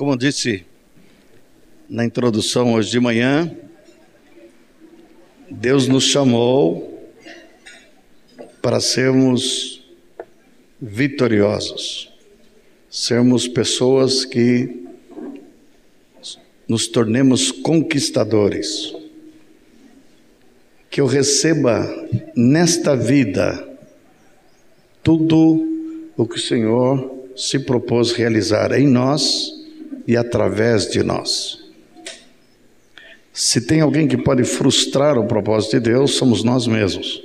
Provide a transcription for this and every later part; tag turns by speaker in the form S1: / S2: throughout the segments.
S1: Como disse na introdução hoje de manhã, Deus nos chamou para sermos vitoriosos, sermos pessoas que nos tornemos conquistadores. Que eu receba nesta vida tudo o que o Senhor se propôs realizar em nós e através de nós. Se tem alguém que pode frustrar o propósito de Deus, somos nós mesmos.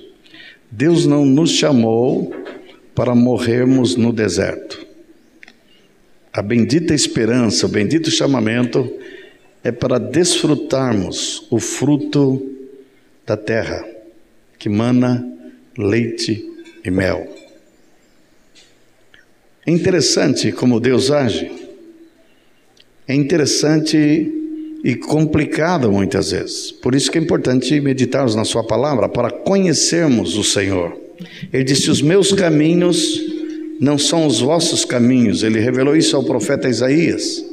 S1: Deus não nos chamou para morrermos no deserto. A bendita esperança, o bendito chamamento é para desfrutarmos o fruto da terra que mana leite e mel. É interessante como Deus age. É interessante e complicado muitas vezes. Por isso que é importante meditarmos na Sua palavra para conhecermos o Senhor. Ele disse: Os meus caminhos não são os vossos caminhos. Ele revelou isso ao profeta Isaías.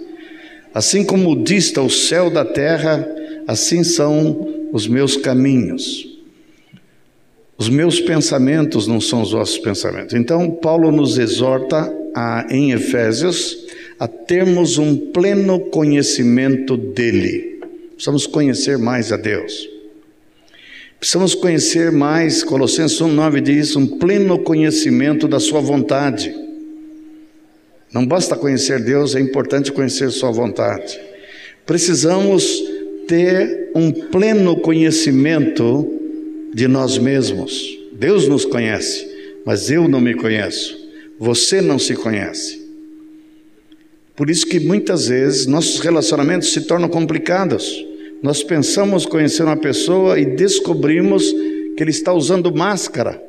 S1: Assim como dista o céu da terra, assim são os meus caminhos. Os meus pensamentos não são os vossos pensamentos. Então, Paulo nos exorta a, em Efésios a termos um pleno conhecimento dele. Precisamos conhecer mais a Deus. Precisamos conhecer mais, Colossenses 1,9 diz, um pleno conhecimento da Sua vontade. Não basta conhecer Deus, é importante conhecer Sua vontade. Precisamos ter um pleno conhecimento de nós mesmos. Deus nos conhece, mas eu não me conheço. Você não se conhece. Por isso que muitas vezes nossos relacionamentos se tornam complicados. Nós pensamos conhecer uma pessoa e descobrimos que ele está usando máscara.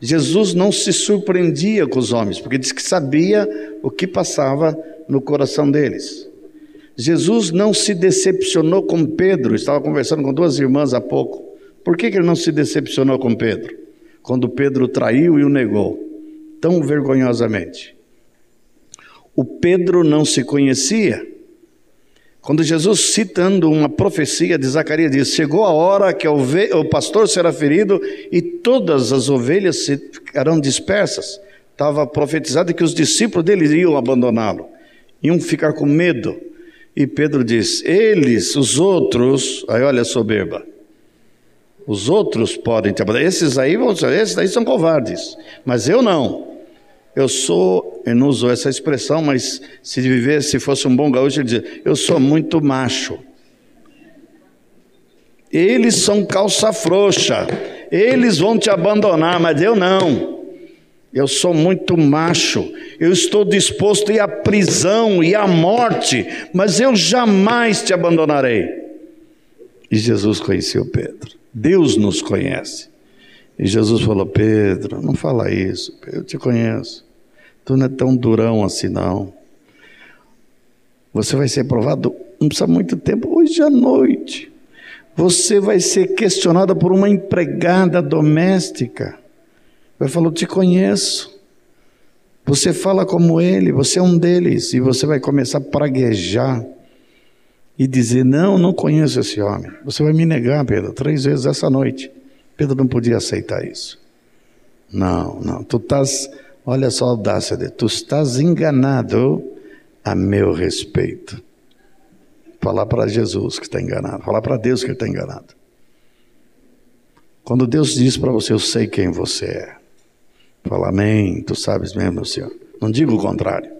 S1: Jesus não se surpreendia com os homens, porque diz que sabia o que passava no coração deles. Jesus não se decepcionou com Pedro, estava conversando com duas irmãs há pouco. Por que, que ele não se decepcionou com Pedro? Quando Pedro traiu e o negou, tão vergonhosamente o Pedro não se conhecia. Quando Jesus, citando uma profecia de Zacarias, diz: Chegou a hora que o pastor será ferido e todas as ovelhas ficarão dispersas. Estava profetizado que os discípulos dele iam abandoná-lo, iam ficar com medo. E Pedro diz: Eles, os outros, aí olha a soberba. Os outros podem te abandonar. Esses aí, esses aí são covardes, mas eu não. Eu sou, eu não usou essa expressão, mas se viver, se fosse um bom gaúcho, ele dizia: Eu sou muito macho. Eles são calça frouxa, eles vão te abandonar, mas eu não. Eu sou muito macho, eu estou disposto a ir à prisão e à morte, mas eu jamais te abandonarei. E Jesus conheceu Pedro. Deus nos conhece. E Jesus falou: Pedro, não fala isso, eu te conheço. Tu não é tão durão assim, não. Você vai ser provado, não precisa muito tempo, hoje à noite. Você vai ser questionada por uma empregada doméstica. Vai falar: Te conheço. Você fala como ele, você é um deles. E você vai começar a praguejar e dizer: Não, não conheço esse homem. Você vai me negar, Pedro, três vezes essa noite. Pedro não podia aceitar isso. Não, não. Tu estás Olha só a audácia dele. Tu estás enganado a meu respeito. Falar para Jesus que está enganado. Falar para Deus que está enganado. Quando Deus diz para você, eu sei quem você é. Fala, amém, tu sabes mesmo, Senhor. Não digo o contrário.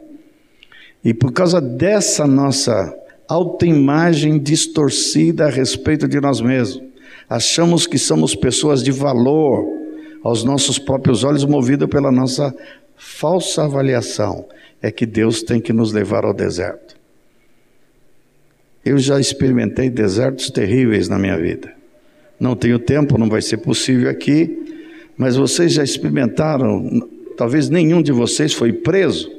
S1: E por causa dessa nossa autoimagem distorcida a respeito de nós mesmos, achamos que somos pessoas de valor, aos nossos próprios olhos, movido pela nossa falsa avaliação, é que Deus tem que nos levar ao deserto. Eu já experimentei desertos terríveis na minha vida. Não tenho tempo, não vai ser possível aqui, mas vocês já experimentaram, talvez nenhum de vocês foi preso.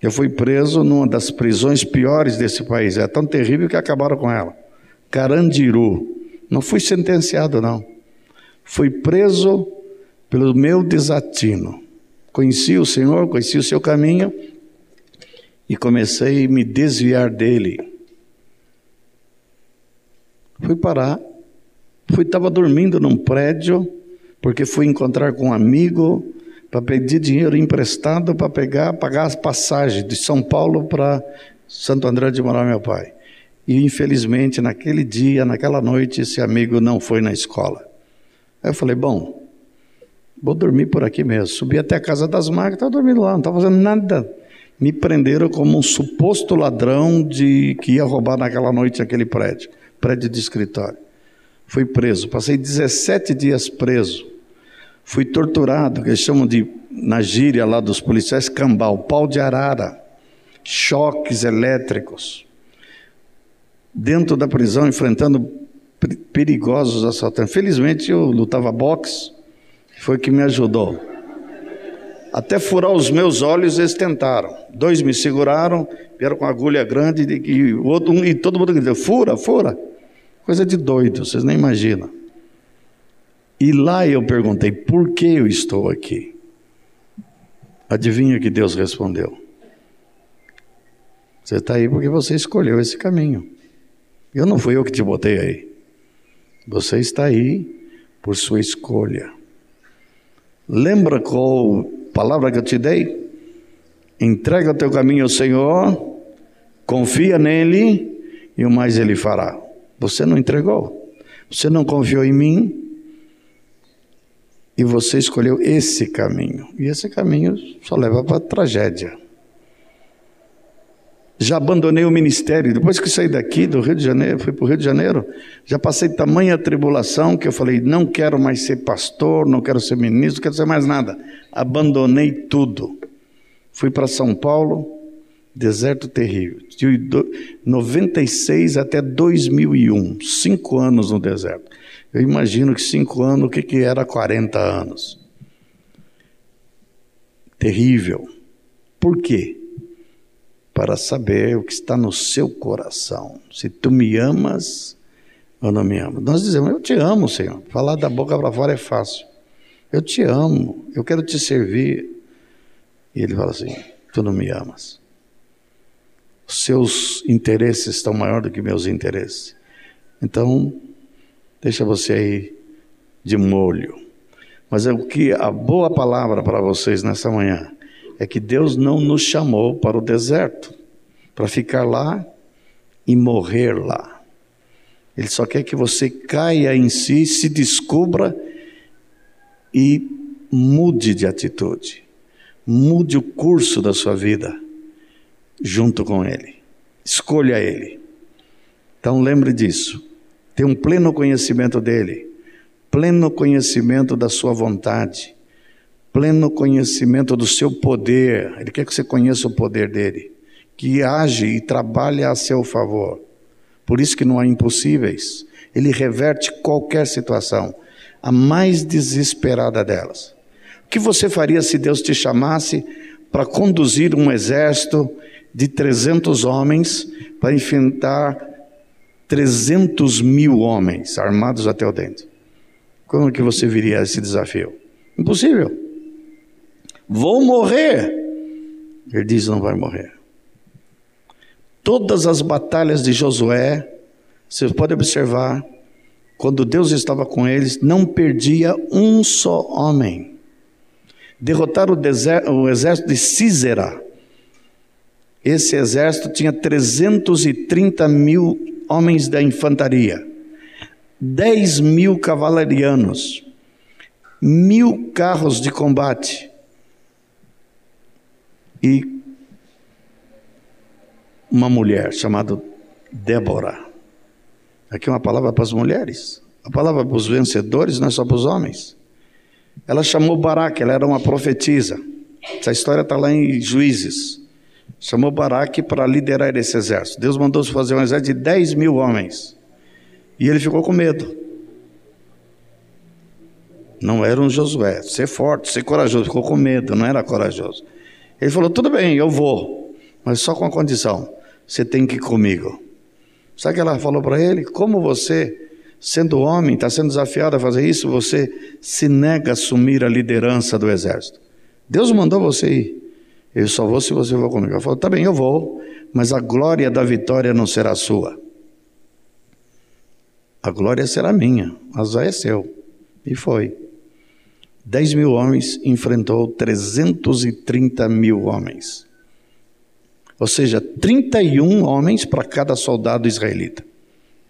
S1: Eu fui preso numa das prisões piores desse país, é tão terrível que acabaram com ela. Carandiru. Não fui sentenciado, não. Fui preso pelo meu desatino. Conheci o Senhor, conheci o seu caminho e comecei a me desviar dele. Fui parar, fui estava dormindo num prédio porque fui encontrar com um amigo para pedir dinheiro emprestado para pegar, pagar as passagens de São Paulo para Santo André de Morar meu pai. E infelizmente naquele dia, naquela noite, esse amigo não foi na escola. Aí eu falei, bom, vou dormir por aqui mesmo. Subi até a casa das máquinas, estava dormindo lá, não estava fazendo nada. Me prenderam como um suposto ladrão de que ia roubar naquela noite aquele prédio, prédio de escritório. Fui preso, passei 17 dias preso. Fui torturado, que eles chamam de, na gíria lá dos policiais, cambal, pau de arara, choques elétricos. Dentro da prisão, enfrentando perigosos assaltantes. Felizmente eu lutava boxe, foi o que me ajudou. Até furar os meus olhos eles tentaram. Dois me seguraram, vieram com agulha grande e, o outro, um, e todo mundo gritou: fura, fura. Coisa de doido, vocês nem imaginam. E lá eu perguntei: por que eu estou aqui? Adivinha que Deus respondeu? Você está aí porque você escolheu esse caminho. Eu não fui eu que te botei aí. Você está aí por sua escolha. Lembra qual palavra que eu te dei? Entrega teu caminho ao Senhor, confia nele e o mais ele fará. Você não entregou, você não confiou em mim e você escolheu esse caminho. E esse caminho só leva para tragédia já abandonei o ministério. Depois que saí daqui do Rio de Janeiro, fui para o Rio de Janeiro, já passei tamanha tribulação que eu falei: não quero mais ser pastor, não quero ser ministro, não quero ser mais nada. Abandonei tudo. Fui para São Paulo, deserto terrível. De 96 até 2001, cinco anos no deserto. Eu imagino que cinco anos, o que, que era 40 anos? Terrível. Por quê? Para saber o que está no seu coração. Se tu me amas ou não me amas. Nós dizemos, eu te amo, Senhor. Falar da boca para fora é fácil. Eu te amo, eu quero te servir. E ele fala assim: Tu não me amas. Os seus interesses estão maior do que meus interesses. Então, deixa você aí de molho. Mas é o que a boa palavra para vocês nessa manhã é que Deus não nos chamou para o deserto, para ficar lá e morrer lá. Ele só quer que você caia em si, se descubra e mude de atitude. Mude o curso da sua vida junto com Ele. Escolha Ele. Então lembre disso. Tenha um pleno conhecimento dele, pleno conhecimento da sua vontade pleno conhecimento do seu poder. Ele quer que você conheça o poder dele, que age e trabalha a seu favor. Por isso que não há impossíveis. Ele reverte qualquer situação, a mais desesperada delas. O que você faria se Deus te chamasse para conduzir um exército de 300 homens para enfrentar 300 mil homens armados até o dente? Como que você viria a esse desafio? Impossível. Vou morrer. Ele diz: Não vai morrer. Todas as batalhas de Josué, você pode observar, quando Deus estava com eles, não perdia um só homem. Derrotaram o, o exército de Císera. Esse exército tinha 330 mil homens da infantaria, 10 mil cavalarianos, mil carros de combate, e uma mulher chamada Débora. Aqui é uma palavra para as mulheres. A palavra para os vencedores não é só para os homens. Ela chamou Baraque, ela era uma profetisa. Essa história está lá em Juízes. Chamou Baraque para liderar esse exército. Deus mandou fazer um exército de 10 mil homens. E ele ficou com medo. Não era um Josué. Ser forte, ser corajoso. Ficou com medo, não era corajoso. Ele falou: tudo bem, eu vou, mas só com a condição: você tem que ir comigo. Sabe o que ela falou para ele? Como você, sendo homem, está sendo desafiado a fazer isso, você se nega a assumir a liderança do exército. Deus mandou você ir. Eu só vou se você for comigo. Ela falou: Tá bem, eu vou, mas a glória da vitória não será sua. A glória será minha, mas é seu. E foi. 10 mil homens enfrentou 330 mil homens. Ou seja, 31 homens para cada soldado israelita.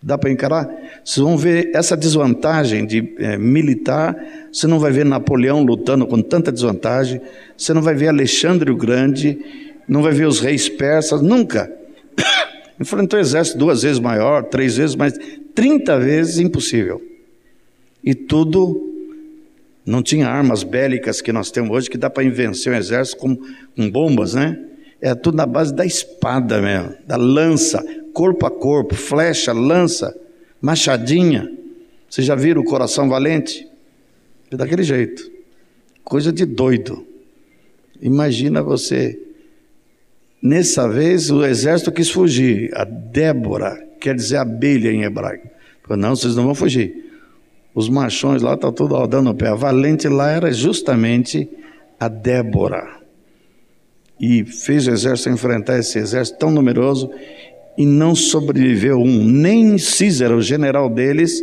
S1: Dá para encarar? Vocês vão ver essa desvantagem de é, militar. Você não vai ver Napoleão lutando com tanta desvantagem. Você não vai ver Alexandre o Grande. Não vai ver os reis persas. Nunca. Enfrentou exército duas vezes maior, três vezes mais. 30 vezes impossível. E tudo não tinha armas bélicas que nós temos hoje que dá para vencer um exército com, com bombas, né? É tudo na base da espada mesmo, da lança, corpo a corpo, flecha, lança, machadinha. Vocês já viram o coração valente? É daquele jeito. Coisa de doido. Imagina você. Nessa vez o exército quis fugir. A Débora, quer dizer abelha em hebraico. Falou, não, vocês não vão fugir. Os machões lá estão tá tudo dando o pé. A valente lá era justamente a Débora. E fez o exército enfrentar esse exército tão numeroso e não sobreviveu um. Nem Císera, o general deles,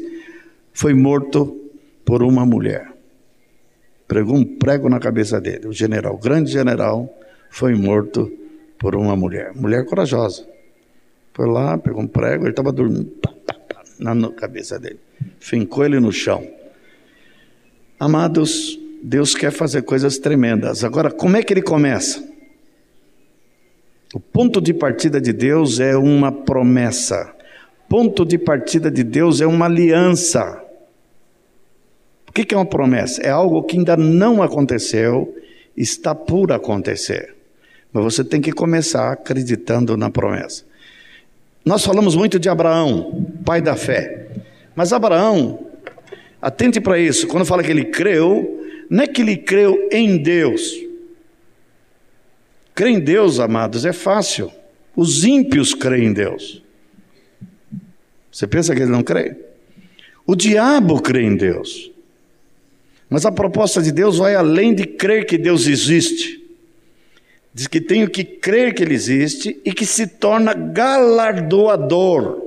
S1: foi morto por uma mulher. Pregou um prego na cabeça dele. O general, o grande general, foi morto por uma mulher. Mulher corajosa. Foi lá, pegou um prego, ele estava dormindo na cabeça dele. Fincou ele no chão. Amados, Deus quer fazer coisas tremendas. Agora, como é que ele começa? O ponto de partida de Deus é uma promessa. Ponto de partida de Deus é uma aliança. O que é uma promessa? É algo que ainda não aconteceu, está por acontecer. Mas você tem que começar acreditando na promessa. Nós falamos muito de Abraão, pai da fé. Mas Abraão, atente para isso, quando fala que ele creu, não é que ele creu em Deus. Crer em Deus, amados, é fácil. Os ímpios creem em Deus. Você pensa que ele não crê? O diabo crê em Deus. Mas a proposta de Deus vai além de crer que Deus existe. Diz que tenho que crer que Ele existe e que se torna galardoador.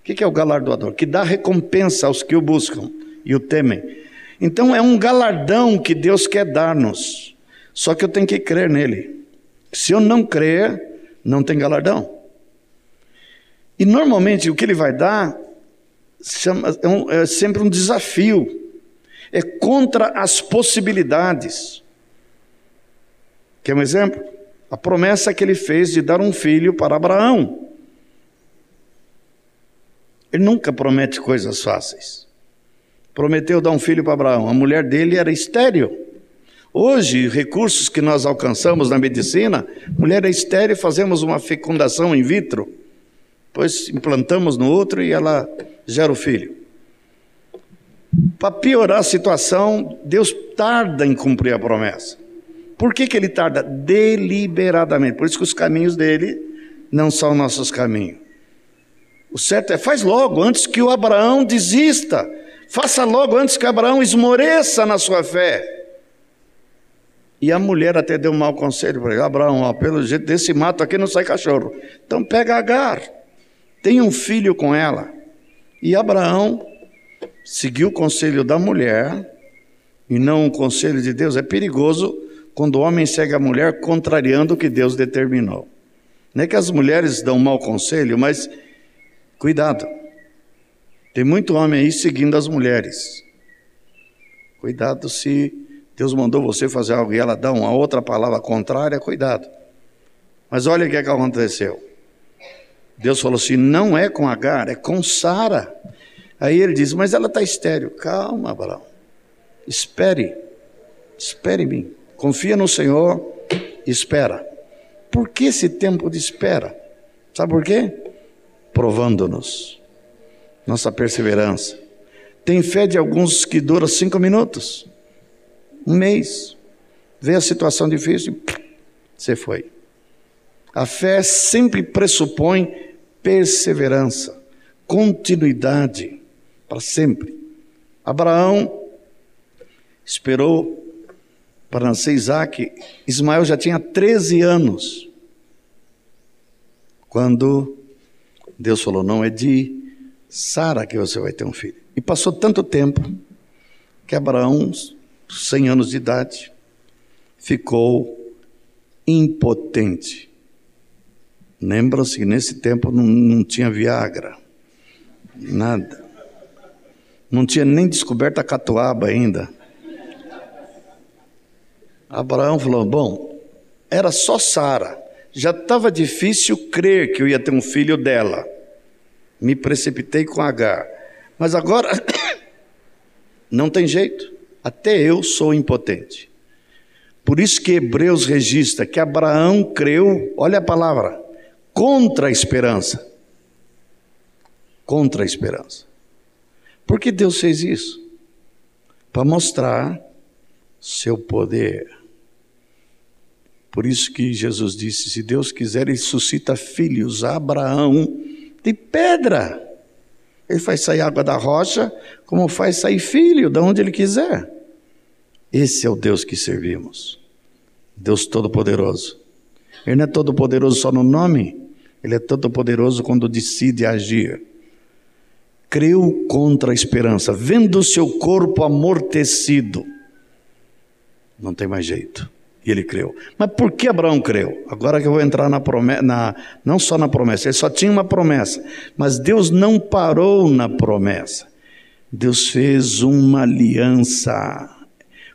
S1: O que é o galardoador? Que dá recompensa aos que o buscam e o temem. Então é um galardão que Deus quer dar-nos. Só que eu tenho que crer nele. Se eu não crer, não tem galardão. E normalmente o que ele vai dar é, um, é sempre um desafio. É contra as possibilidades. Quer um exemplo? A promessa que ele fez de dar um filho para Abraão. Ele nunca promete coisas fáceis. Prometeu dar um filho para Abraão. A mulher dele era estéril. Hoje, recursos que nós alcançamos na medicina, mulher é estéril, fazemos uma fecundação in vitro, depois implantamos no outro e ela gera o filho. Para piorar a situação, Deus tarda em cumprir a promessa. Por que, que ele tarda? Deliberadamente. Por isso que os caminhos dele não são nossos caminhos. O certo é, faz logo, antes que o Abraão desista. Faça logo, antes que Abraão esmoreça na sua fé. E a mulher até deu um mau conselho para ele: Abraão, ó, pelo jeito desse mato aqui não sai cachorro. Então pega Agar, tem um filho com ela. E Abraão seguiu o conselho da mulher e não o conselho de Deus. É perigoso quando o homem segue a mulher contrariando o que Deus determinou. Não é que as mulheres dão mau conselho, mas cuidado. Tem muito homem aí seguindo as mulheres. Cuidado se Deus mandou você fazer algo e ela dá uma outra palavra contrária, cuidado. Mas olha o que, é que aconteceu. Deus falou assim: não é com Agar, é com Sara. Aí ele diz: mas ela está estéreo. Calma, Abraão. Espere. Espere em mim. Confia no Senhor, espera. Por que esse tempo de espera? Sabe por quê? Provando-nos, nossa perseverança. Tem fé de alguns que dura cinco minutos, um mês. Vê a situação difícil, você foi. A fé sempre pressupõe perseverança, continuidade, para sempre. Abraão esperou para nascer Isaac, Ismael já tinha 13 anos. Quando Deus falou: Não, é de Sara que você vai ter um filho. E passou tanto tempo que Abraão, 100 anos de idade, ficou impotente. Lembram-se que nesse tempo não, não tinha Viagra, nada. Não tinha nem descoberto a catuaba ainda. Abraão falou: Bom, era só Sara. Já estava difícil crer que eu ia ter um filho dela. Me precipitei com H. Mas agora, não tem jeito. Até eu sou impotente. Por isso que Hebreus registra que Abraão creu, olha a palavra, contra a esperança. Contra a esperança. Por que Deus fez isso? Para mostrar seu poder. Por isso que Jesus disse: se Deus quiser, Ele suscita filhos a Abraão de pedra. Ele faz sair água da rocha, como faz sair filho, de onde Ele quiser. Esse é o Deus que servimos. Deus Todo-Poderoso. Ele não é todo-poderoso só no nome, ele é todo-poderoso quando decide agir. Creu contra a esperança, vendo o seu corpo amortecido. Não tem mais jeito. E ele creu. Mas por que Abraão creu? Agora que eu vou entrar na promessa, na, não só na promessa, ele só tinha uma promessa, mas Deus não parou na promessa. Deus fez uma aliança.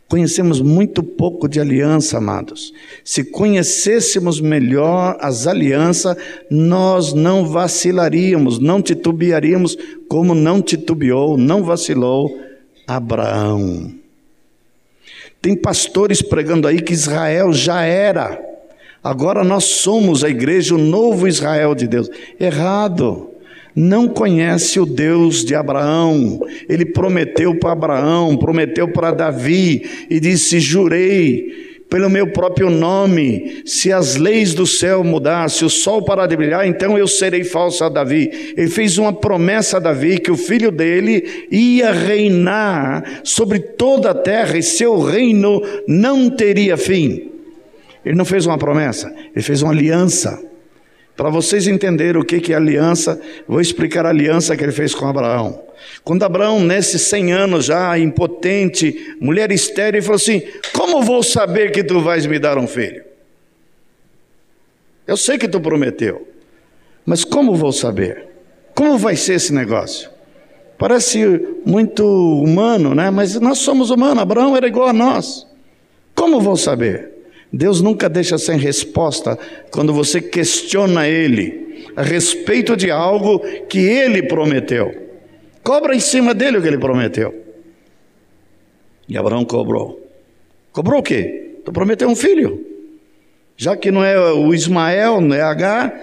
S1: Conhecemos muito pouco de aliança, amados. Se conhecêssemos melhor as alianças, nós não vacilaríamos, não titubearíamos como não titubeou, não vacilou Abraão. Tem pastores pregando aí que Israel já era. Agora nós somos a igreja, o novo Israel de Deus. Errado. Não conhece o Deus de Abraão. Ele prometeu para Abraão, prometeu para Davi e disse: Jurei pelo meu próprio nome. Se as leis do céu mudar, se o sol parar de brilhar, então eu serei falso a Davi. Ele fez uma promessa a Davi que o filho dele ia reinar sobre toda a terra e seu reino não teria fim. Ele não fez uma promessa, ele fez uma aliança. Para vocês entenderem o que é aliança, vou explicar a aliança que ele fez com Abraão. Quando Abraão, nesses 100 anos já impotente, mulher estéril, falou assim: Como vou saber que tu vais me dar um filho? Eu sei que tu prometeu, mas como vou saber? Como vai ser esse negócio? Parece muito humano, né? Mas nós somos humanos, Abraão era igual a nós. Como vou saber? Deus nunca deixa sem resposta quando você questiona Ele a respeito de algo que Ele prometeu. Cobra em cima dele o que Ele prometeu. E Abraão cobrou. Cobrou o quê? Tu prometeu um filho. Já que não é o Ismael, não é H,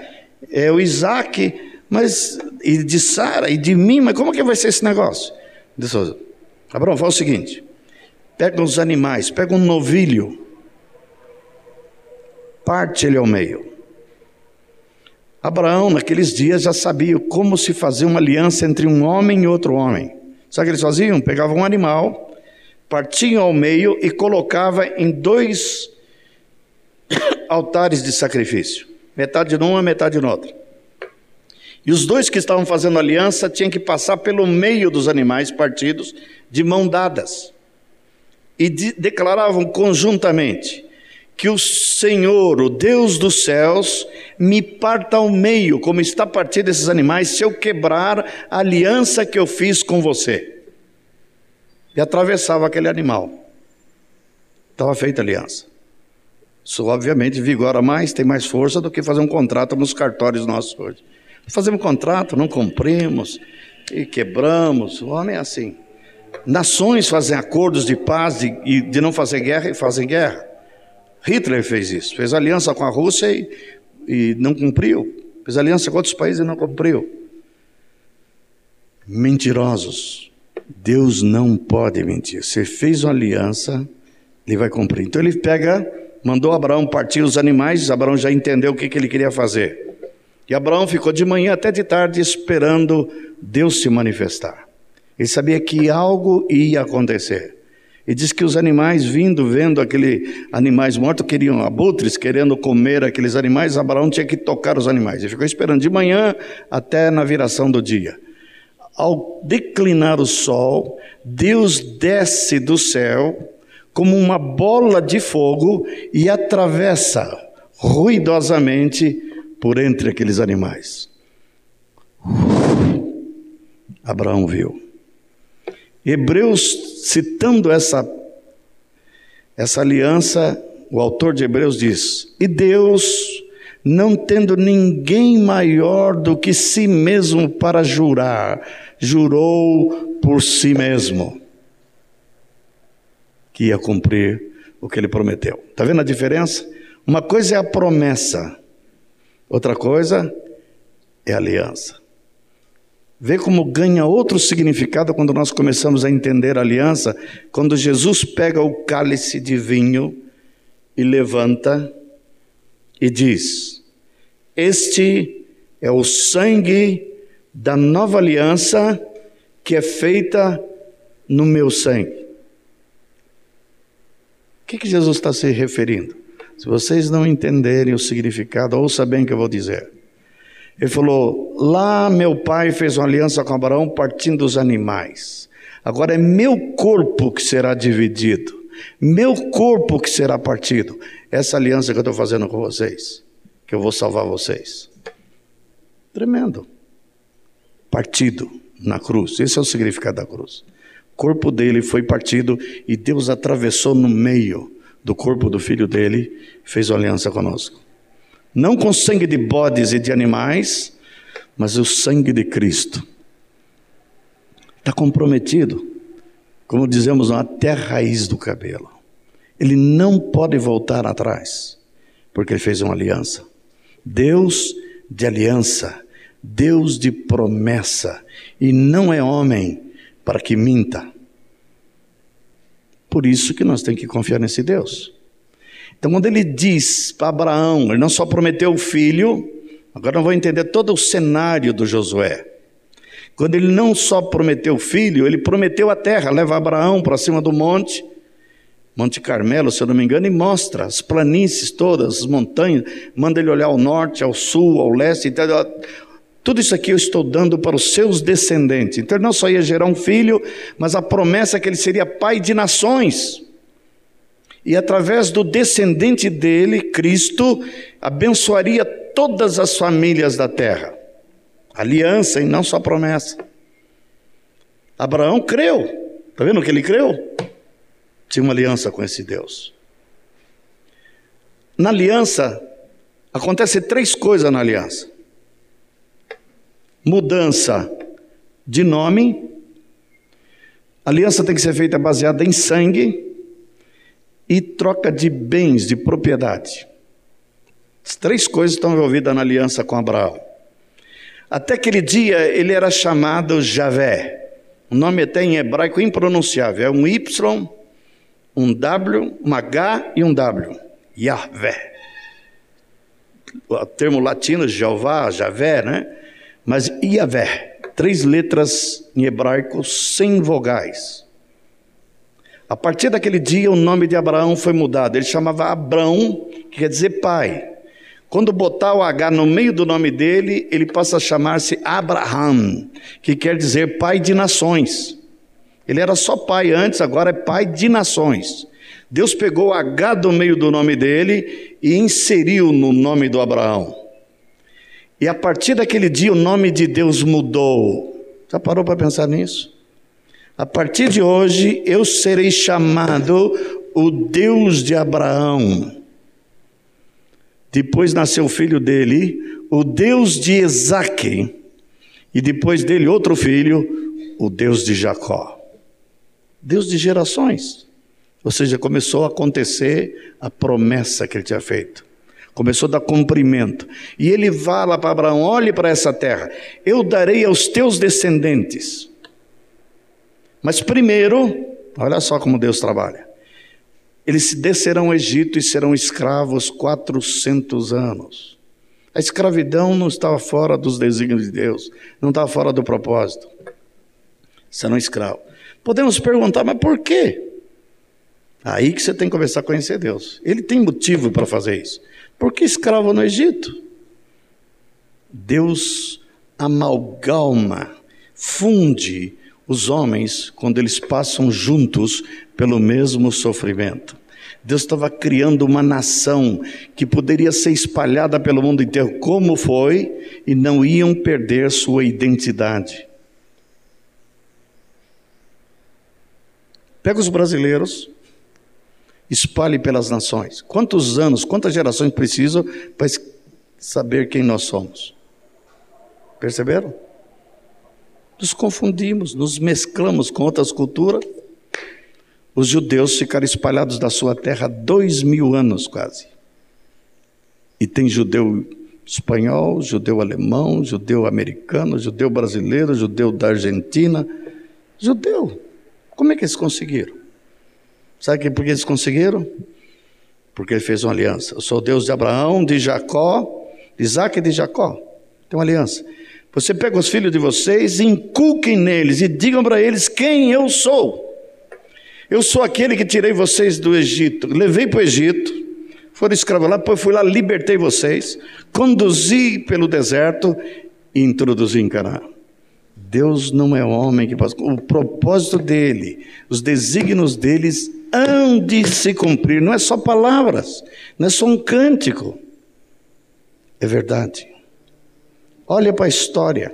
S1: é o Isaac, mas e de Sara e de mim, mas como que vai ser esse negócio? Abraão, fala o seguinte: pega os animais, pega um novilho, parte ele ao meio. Abraão, naqueles dias, já sabia como se fazer uma aliança entre um homem e outro homem. Sabe o que eles faziam? Pegavam um animal, partiam ao meio e colocava em dois altares de sacrifício, metade numa, metade noutra. E os dois que estavam fazendo aliança tinham que passar pelo meio dos animais partidos de mão dadas. E de, declaravam conjuntamente: que o Senhor, o Deus dos céus, me parta ao meio, como está partido esses animais, se eu quebrar a aliança que eu fiz com você. E atravessava aquele animal. Estava feita a aliança. Isso, obviamente, vigora mais, tem mais força do que fazer um contrato nos cartórios nossos hoje. Fazemos um contrato, não cumprimos, e quebramos. O homem é assim. Nações fazem acordos de paz e de, de não fazer guerra e fazem guerra. Hitler fez isso, fez aliança com a Rússia e, e não cumpriu, fez aliança com outros países e não cumpriu. Mentirosos. Deus não pode mentir. Se fez uma aliança, ele vai cumprir. Então ele pega, mandou Abraão partir os animais, Abraão já entendeu o que, que ele queria fazer. E Abraão ficou de manhã até de tarde esperando Deus se manifestar. Ele sabia que algo ia acontecer. E diz que os animais vindo, vendo aqueles animais mortos, queriam abutres, querendo comer aqueles animais, Abraão tinha que tocar os animais. Ele ficou esperando de manhã até na viração do dia. Ao declinar o sol, Deus desce do céu como uma bola de fogo e atravessa ruidosamente por entre aqueles animais. Abraão viu. Hebreus, citando essa, essa aliança, o autor de Hebreus diz: E Deus, não tendo ninguém maior do que si mesmo para jurar, jurou por si mesmo que ia cumprir o que ele prometeu. Está vendo a diferença? Uma coisa é a promessa, outra coisa é a aliança. Vê como ganha outro significado quando nós começamos a entender a aliança, quando Jesus pega o cálice de vinho e levanta e diz: Este é o sangue da nova aliança que é feita no meu sangue. O que, que Jesus está se referindo? Se vocês não entenderem o significado, ouça bem o que eu vou dizer. Ele falou: Lá meu pai fez uma aliança com Abraão partindo os animais. Agora é meu corpo que será dividido, meu corpo que será partido. Essa aliança que eu estou fazendo com vocês, que eu vou salvar vocês. Tremendo. Partido na cruz, esse é o significado da cruz. O corpo dele foi partido e Deus atravessou no meio do corpo do filho dele, fez uma aliança conosco não com sangue de bodes e de animais, mas o sangue de Cristo. Está comprometido, como dizemos, até a raiz do cabelo. Ele não pode voltar atrás, porque ele fez uma aliança. Deus de aliança, Deus de promessa, e não é homem para que minta. Por isso que nós temos que confiar nesse Deus. Então, quando ele diz para Abraão, ele não só prometeu o filho, agora nós vamos entender todo o cenário do Josué. Quando ele não só prometeu o filho, ele prometeu a terra, leva Abraão para cima do monte, Monte Carmelo, se eu não me engano, e mostra as planícies todas, as montanhas, manda ele olhar ao norte, ao sul, ao leste, então, tudo isso aqui eu estou dando para os seus descendentes. Então ele não só ia gerar um filho, mas a promessa é que ele seria pai de nações e através do descendente dele, Cristo, abençoaria todas as famílias da terra. Aliança e não só promessa. Abraão creu, está vendo que ele creu? Tinha uma aliança com esse Deus. Na aliança, acontece três coisas na aliança: mudança de nome, a aliança tem que ser feita baseada em sangue e troca de bens, de propriedade. As três coisas estão envolvidas na aliança com Abraão. Até aquele dia ele era chamado Javé. O nome até em hebraico impronunciável. É um Y, um W, um H e um W. Yahvé. O termo latino, Jeová, Javé, né? Mas Yahvé. Três letras em hebraico sem vogais. A partir daquele dia, o nome de Abraão foi mudado. Ele chamava Abrão, que quer dizer pai. Quando botar o H no meio do nome dele, ele passa a chamar-se Abraham, que quer dizer pai de nações. Ele era só pai antes, agora é pai de nações. Deus pegou o H do meio do nome dele e inseriu no nome do Abraão. E a partir daquele dia o nome de Deus mudou. Já parou para pensar nisso? A partir de hoje eu serei chamado o Deus de Abraão. Depois nasceu o filho dele, o Deus de Isaque. E depois dele, outro filho, o Deus de Jacó. Deus de gerações. Ou seja, começou a acontecer a promessa que ele tinha feito. Começou a dar cumprimento. E ele fala para Abraão: olhe para essa terra, eu darei aos teus descendentes mas primeiro, olha só como Deus trabalha. Eles descerão ao Egito e serão escravos 400 anos. A escravidão não estava fora dos desígnios de Deus, não estava fora do propósito. Serão escravos. Podemos perguntar, mas por quê? Aí que você tem que começar a conhecer Deus. Ele tem motivo para fazer isso. Porque escravo no Egito. Deus amalgama, funde os homens quando eles passam juntos pelo mesmo sofrimento. Deus estava criando uma nação que poderia ser espalhada pelo mundo inteiro, como foi, e não iam perder sua identidade. Pega os brasileiros, espalhe pelas nações. Quantos anos, quantas gerações precisam para saber quem nós somos? Perceberam? Nos confundimos, nos mesclamos com outras culturas. Os judeus ficaram espalhados da sua terra dois mil anos quase. E tem judeu espanhol, judeu alemão, judeu americano, judeu brasileiro, judeu da Argentina. Judeu. Como é que eles conseguiram? Sabe por que eles conseguiram? Porque ele fez uma aliança. Eu sou Deus de Abraão, de Jacó, de Isaac e de Jacó. Tem uma aliança. Você pega os filhos de vocês, inculquem neles e digam para eles quem eu sou. Eu sou aquele que tirei vocês do Egito, levei para o Egito, foram escravos lá, depois fui lá, libertei vocês, conduzi pelo deserto e introduzi em Canaã. Deus não é homem que passa. O propósito dele, os desígnios deles hão de se cumprir. Não é só palavras, não é só um cântico. É verdade. Olha para a história.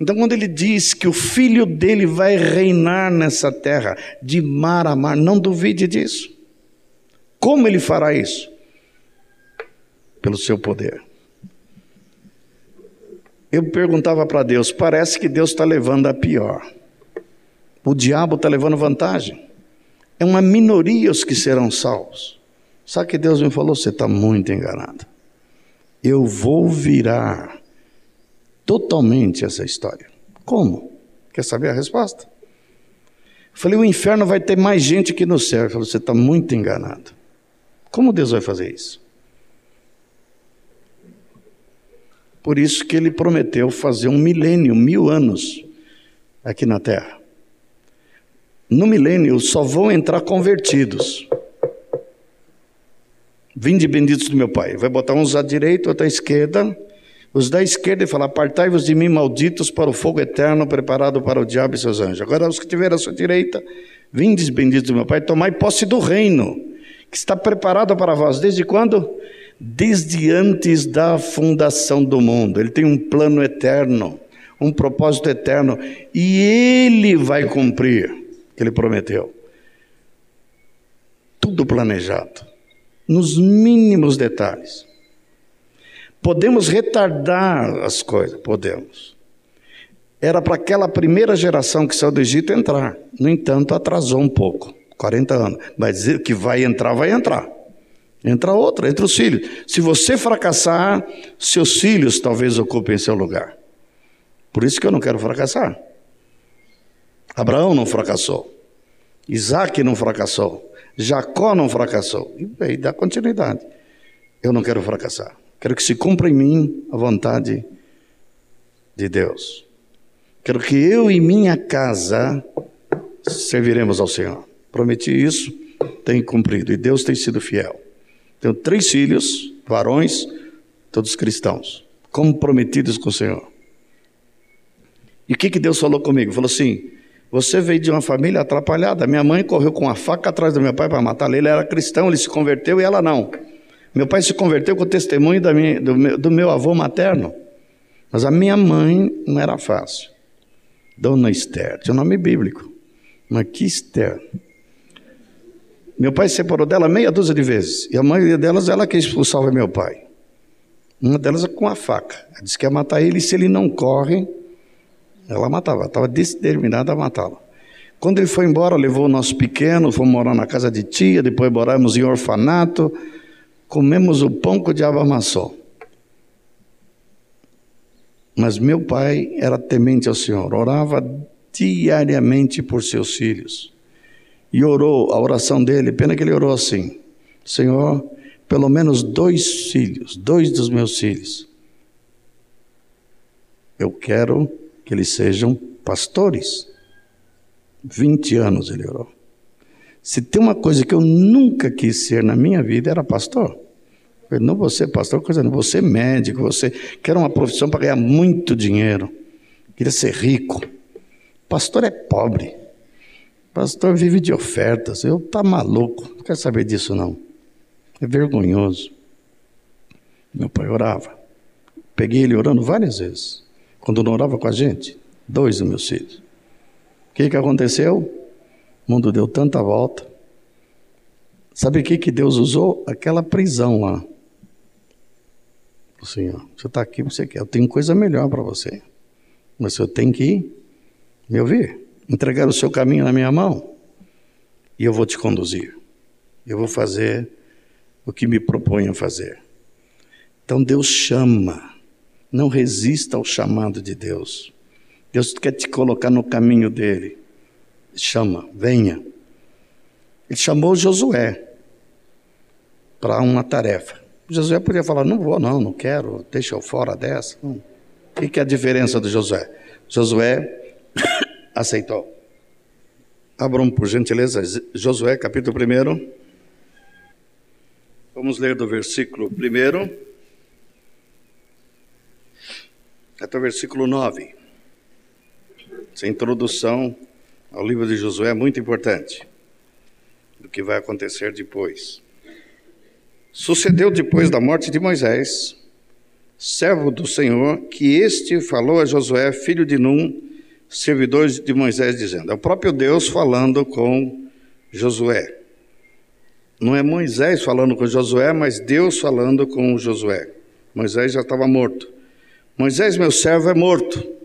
S1: Então, quando ele diz que o filho dele vai reinar nessa terra, de mar a mar, não duvide disso. Como ele fará isso? Pelo seu poder. Eu perguntava para Deus: parece que Deus está levando a pior. O diabo está levando vantagem. É uma minoria os que serão salvos. Sabe que Deus me falou? Você está muito enganado. Eu vou virar totalmente essa história. Como? Quer saber a resposta? Eu falei: o inferno vai ter mais gente que no céu. Ele falou: você está muito enganado. Como Deus vai fazer isso? Por isso que ele prometeu fazer um milênio, mil anos, aqui na terra. No milênio só vão entrar convertidos. Vinde benditos do meu Pai. Vai botar uns à direita, outros à esquerda. Os da esquerda e falar: Apartai-vos de mim, malditos, para o fogo eterno preparado para o diabo e seus anjos. Agora, os que tiverem à sua direita, vindes benditos do meu Pai, tomai posse do reino, que está preparado para vós. Desde quando? desde antes da fundação do mundo. Ele tem um plano eterno, um propósito eterno, e ele vai cumprir o que ele prometeu. Tudo planejado, nos mínimos detalhes. Podemos retardar as coisas, podemos. Era para aquela primeira geração que saiu do Egito entrar. No entanto, atrasou um pouco 40 anos. Mas dizer que vai entrar, vai entrar. Entra outra, entra os filhos. Se você fracassar, seus filhos talvez ocupem seu lugar. Por isso que eu não quero fracassar. Abraão não fracassou. Isaac não fracassou. Jacó não fracassou. E aí dá continuidade. Eu não quero fracassar. Quero que se cumpra em mim a vontade de Deus. Quero que eu e minha casa serviremos ao Senhor. Prometi isso, tenho cumprido. E Deus tem sido fiel. Tenho três filhos, varões, todos cristãos, comprometidos com o Senhor. E o que, que Deus falou comigo? Falou assim: Você veio de uma família atrapalhada. Minha mãe correu com a faca atrás do meu pai para matá-lo. Ele era cristão, ele se converteu e ela não. Meu pai se converteu com o testemunho minha, do, meu, do meu avô materno. Mas a minha mãe não era fácil. Dona Esther, tinha um nome bíblico. Mas que Esther? Meu pai se separou dela meia dúzia de vezes. E a maioria delas ela quis expulsar o meu pai. Uma delas é com a faca. Ela disse que ia matar ele e se ele não corre, ela matava. Estava determinada a matá-lo. Quando ele foi embora, levou o nosso pequeno, fomos morar na casa de tia, depois moramos em orfanato, comemos o pão que o diabo amassou. Mas meu pai era temente ao Senhor, orava diariamente por seus filhos e orou a oração dele, pena que ele orou assim: Senhor, pelo menos dois filhos, dois dos meus filhos, eu quero que eles sejam pastores. 20 anos ele orou. Se tem uma coisa que eu nunca quis ser na minha vida, era pastor. Eu não você pastor, coisa não, você médico, você quer uma profissão para ganhar muito dinheiro. Queria ser rico. Pastor é pobre. Pastor vive de ofertas. Eu tá maluco. Não quero saber disso não. É vergonhoso. Meu pai orava. Peguei ele orando várias vezes. Quando não orava com a gente, dois dos meus filhos. O que, que aconteceu? O mundo deu tanta volta. Sabe o que, que Deus usou? Aquela prisão lá. Assim, ó, você está aqui, você quer. Eu tenho coisa melhor para você. Mas você tem que me ouvir. Entregar o seu caminho na minha mão. E eu vou te conduzir. Eu vou fazer o que me proponho fazer. Então Deus chama. Não resista ao chamado de Deus. Deus quer te colocar no caminho dele. Chama, venha. Ele chamou Josué para uma tarefa. Josué podia falar: não vou, não, não quero, deixa eu fora dessa. Não. O que é a diferença de Josué? Josué aceitou. Abram, por gentileza, Josué, capítulo 1. Vamos ler do versículo 1 até o versículo 9. Essa introdução ao livro de Josué é muito importante, do que vai acontecer depois. Sucedeu depois da morte de Moisés, servo do Senhor, que este falou a Josué, filho de Num, servidor de Moisés, dizendo: É o próprio Deus falando com Josué. Não é Moisés falando com Josué, mas Deus falando com Josué. Moisés já estava morto. Moisés, meu servo, é morto.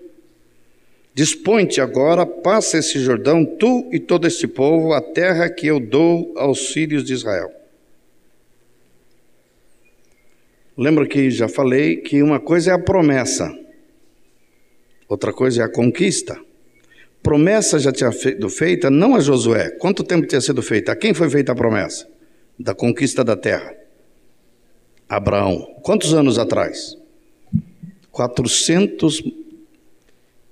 S1: Dispõe-te agora, passa esse Jordão, tu e todo este povo, a terra que eu dou aos filhos de Israel. Lembra que já falei que uma coisa é a promessa, outra coisa é a conquista. Promessa já tinha sido feita não a Josué. Quanto tempo tinha sido feita? A quem foi feita a promessa? Da conquista da terra. Abraão. Quantos anos atrás?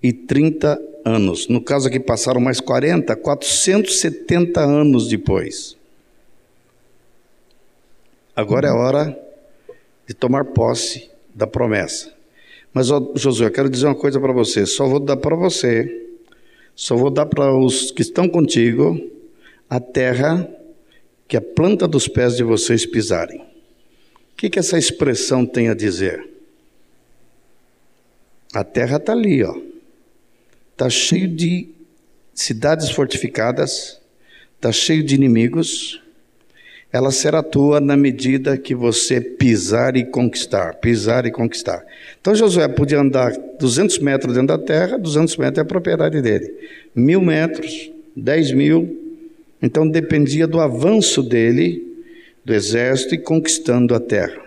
S1: 430 anos. No caso aqui passaram mais 40, 470 anos depois. Agora é hora de tomar posse da promessa. Mas, ó, Josué, eu quero dizer uma coisa para você: só vou dar para você, só vou dar para os que estão contigo a terra que a planta dos pés de vocês pisarem. O que, que essa expressão tem a dizer? A terra está ali, ó. Está cheio de cidades fortificadas, está cheio de inimigos. Ela será tua na medida que você pisar e conquistar, pisar e conquistar. Então Josué podia andar 200 metros dentro da terra, 200 metros é a propriedade dele. Mil metros, 10 mil. Então dependia do avanço dele, do exército e conquistando a terra.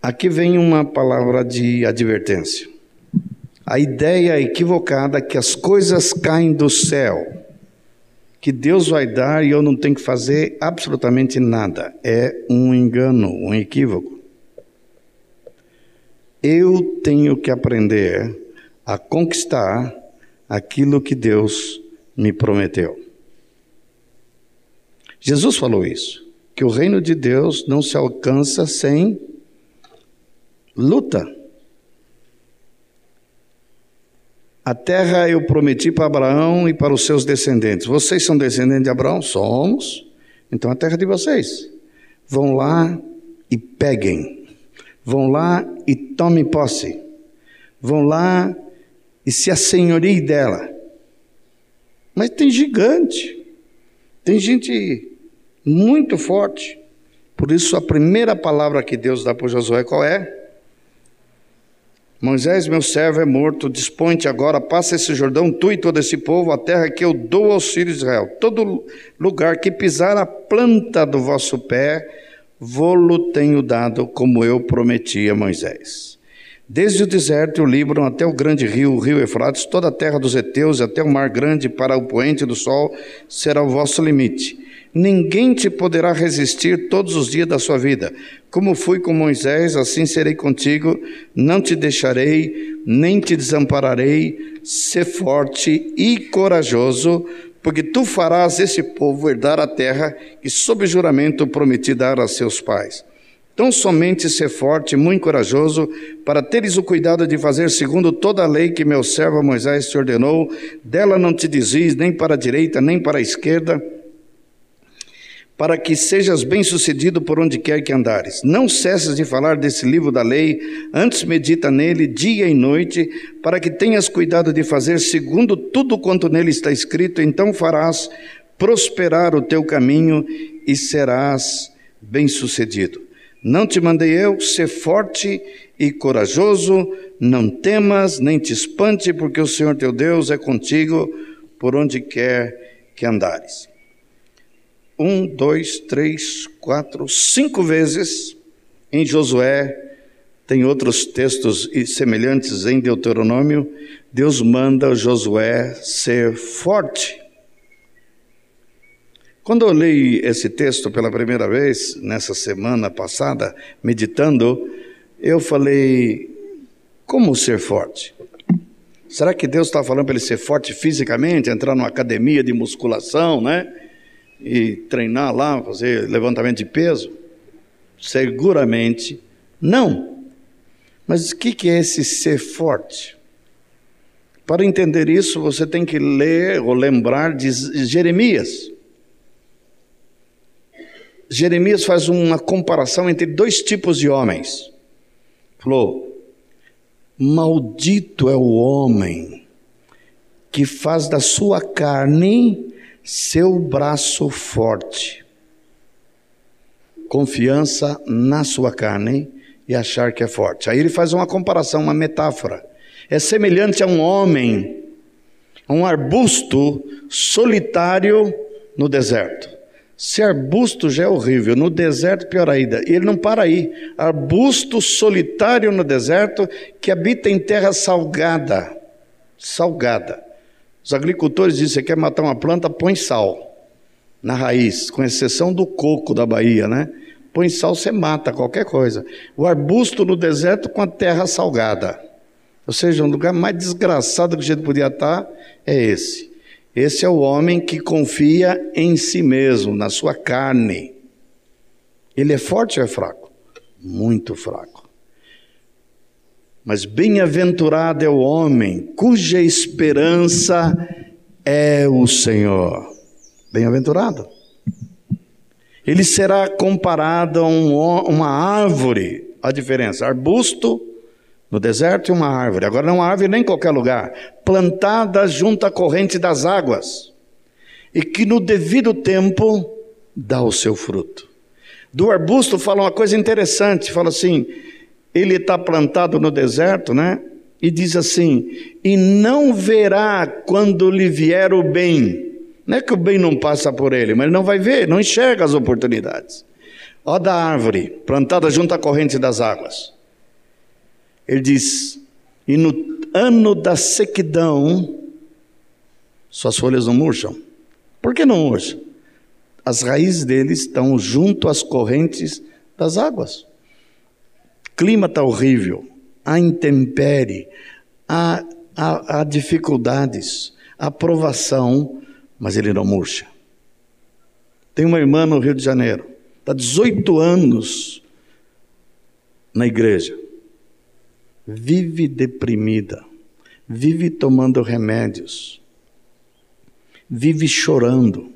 S1: Aqui vem uma palavra de advertência. A ideia equivocada que as coisas caem do céu, que Deus vai dar e eu não tenho que fazer absolutamente nada, é um engano, um equívoco. Eu tenho que aprender a conquistar aquilo que Deus me prometeu. Jesus falou isso, que o reino de Deus não se alcança sem luta. A terra eu prometi para Abraão e para os seus descendentes. Vocês são descendentes de Abraão? Somos. Então a terra é de vocês. Vão lá e peguem. Vão lá e tomem posse. Vão lá e se assenhoriem dela. Mas tem gigante. Tem gente muito forte. Por isso a primeira palavra que Deus dá para Josué qual é? Moisés, meu servo, é morto, dispõe-te agora, passa esse Jordão, tu e todo esse povo, a terra que eu dou aos filhos de Israel. Todo lugar que pisar a planta do vosso pé, vou-lo tenho dado, como eu prometi a Moisés. Desde o deserto e o Líbano até o grande rio, o rio Efrates, toda a terra dos heteus, até o mar grande para o poente do sol, será o vosso limite. Ninguém te poderá resistir todos os dias da sua vida. Como fui com Moisés, assim serei contigo. Não te deixarei, nem te desampararei. Sê forte e corajoso, porque tu farás esse povo herdar a terra que, sob juramento, prometi dar a seus pais. Tão somente ser forte e muito corajoso, para teres o cuidado de fazer segundo toda a lei que meu servo Moisés te ordenou, dela não te desvies nem para a direita nem para a esquerda, para que sejas bem-sucedido por onde quer que andares. Não cesses de falar desse livro da lei, antes medita nele dia e noite, para que tenhas cuidado de fazer segundo tudo quanto nele está escrito, então farás prosperar o teu caminho e serás bem-sucedido. Não te mandei eu ser forte e corajoso, não temas nem te espante, porque o Senhor teu Deus é contigo por onde quer que andares um, dois, três, quatro, cinco vezes em Josué, tem outros textos semelhantes em Deuteronômio, Deus manda Josué ser forte. Quando eu li esse texto pela primeira vez, nessa semana passada, meditando, eu falei: como ser forte? Será que Deus está falando para ele ser forte fisicamente, entrar numa academia de musculação, né? E treinar lá, fazer levantamento de peso? Seguramente não. Mas o que é esse ser forte? Para entender isso, você tem que ler ou lembrar de Jeremias. Jeremias faz uma comparação entre dois tipos de homens. Falou: Maldito é o homem que faz da sua carne seu braço forte, confiança na sua carne e achar que é forte. Aí ele faz uma comparação, uma metáfora. É semelhante a um homem, a um arbusto solitário no deserto. Se arbusto já é horrível, no deserto pior ainda. E ele não para aí. Arbusto solitário no deserto que habita em terra salgada. Salgada. Os agricultores dizem: você quer matar uma planta, põe sal na raiz, com exceção do coco da Bahia, né? Põe sal, você mata qualquer coisa. O arbusto no deserto com a terra salgada. Ou seja, um lugar mais desgraçado que a gente podia estar é esse. Esse é o homem que confia em si mesmo, na sua carne. Ele é forte ou é fraco? Muito fraco. Mas bem-aventurado é o homem cuja esperança é o Senhor. Bem-aventurado. Ele será comparado a um, uma árvore. A diferença: arbusto no deserto e uma árvore. Agora, não uma árvore nem em qualquer lugar, plantada junto à corrente das águas, e que no devido tempo dá o seu fruto. Do arbusto fala uma coisa interessante: fala assim ele está plantado no deserto, né? E diz assim: e não verá quando lhe vier o bem. Não é que o bem não passa por ele, mas ele não vai ver, não enxerga as oportunidades. Ó da árvore, plantada junto à corrente das águas. Ele diz: e no ano da sequidão, suas folhas não murcham. Por que não murcham? As raízes deles estão junto às correntes das águas clima está horrível, há intempérie, há, há, há dificuldades, há provação, mas ele não murcha. Tem uma irmã no Rio de Janeiro, está 18 anos na igreja, vive deprimida, vive tomando remédios, vive chorando,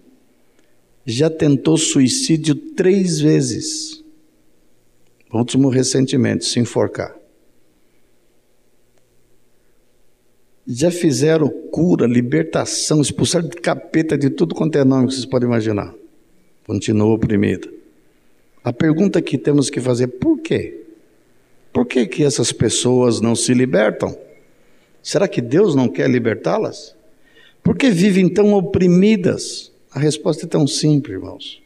S1: já tentou suicídio três vezes último recentemente, se enforcar. Já fizeram cura, libertação, expulsaram de capeta de tudo quanto é nome que vocês podem imaginar. Continua oprimida. A pergunta que temos que fazer, por quê? Por que, que essas pessoas não se libertam? Será que Deus não quer libertá-las? Por que vivem tão oprimidas? A resposta é tão simples, irmãos.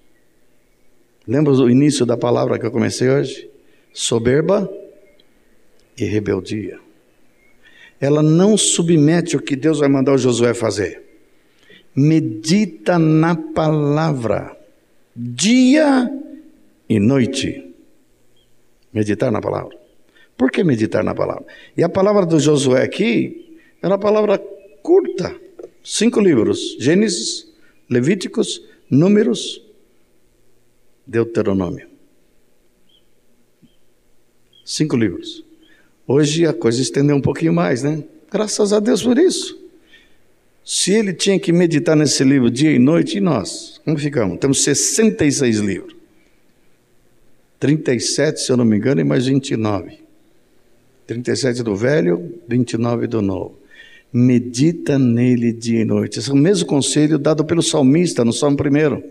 S1: Lembra o início da palavra que eu comecei hoje? Soberba e rebeldia. Ela não submete o que Deus vai mandar o Josué fazer. Medita na palavra, dia e noite. Meditar na palavra. Por que meditar na palavra? E a palavra do Josué aqui é uma palavra curta. Cinco livros: Gênesis, Levíticos, Números, Deuteronômio. Cinco livros. Hoje a coisa estendeu um pouquinho mais, né? Graças a Deus por isso. Se ele tinha que meditar nesse livro dia e noite, e nós? Como ficamos? Temos 66 livros. 37, se eu não me engano, e mais 29. 37 do velho, 29 do novo. Medita nele dia e noite. Esse é o mesmo conselho dado pelo salmista no Salmo 1.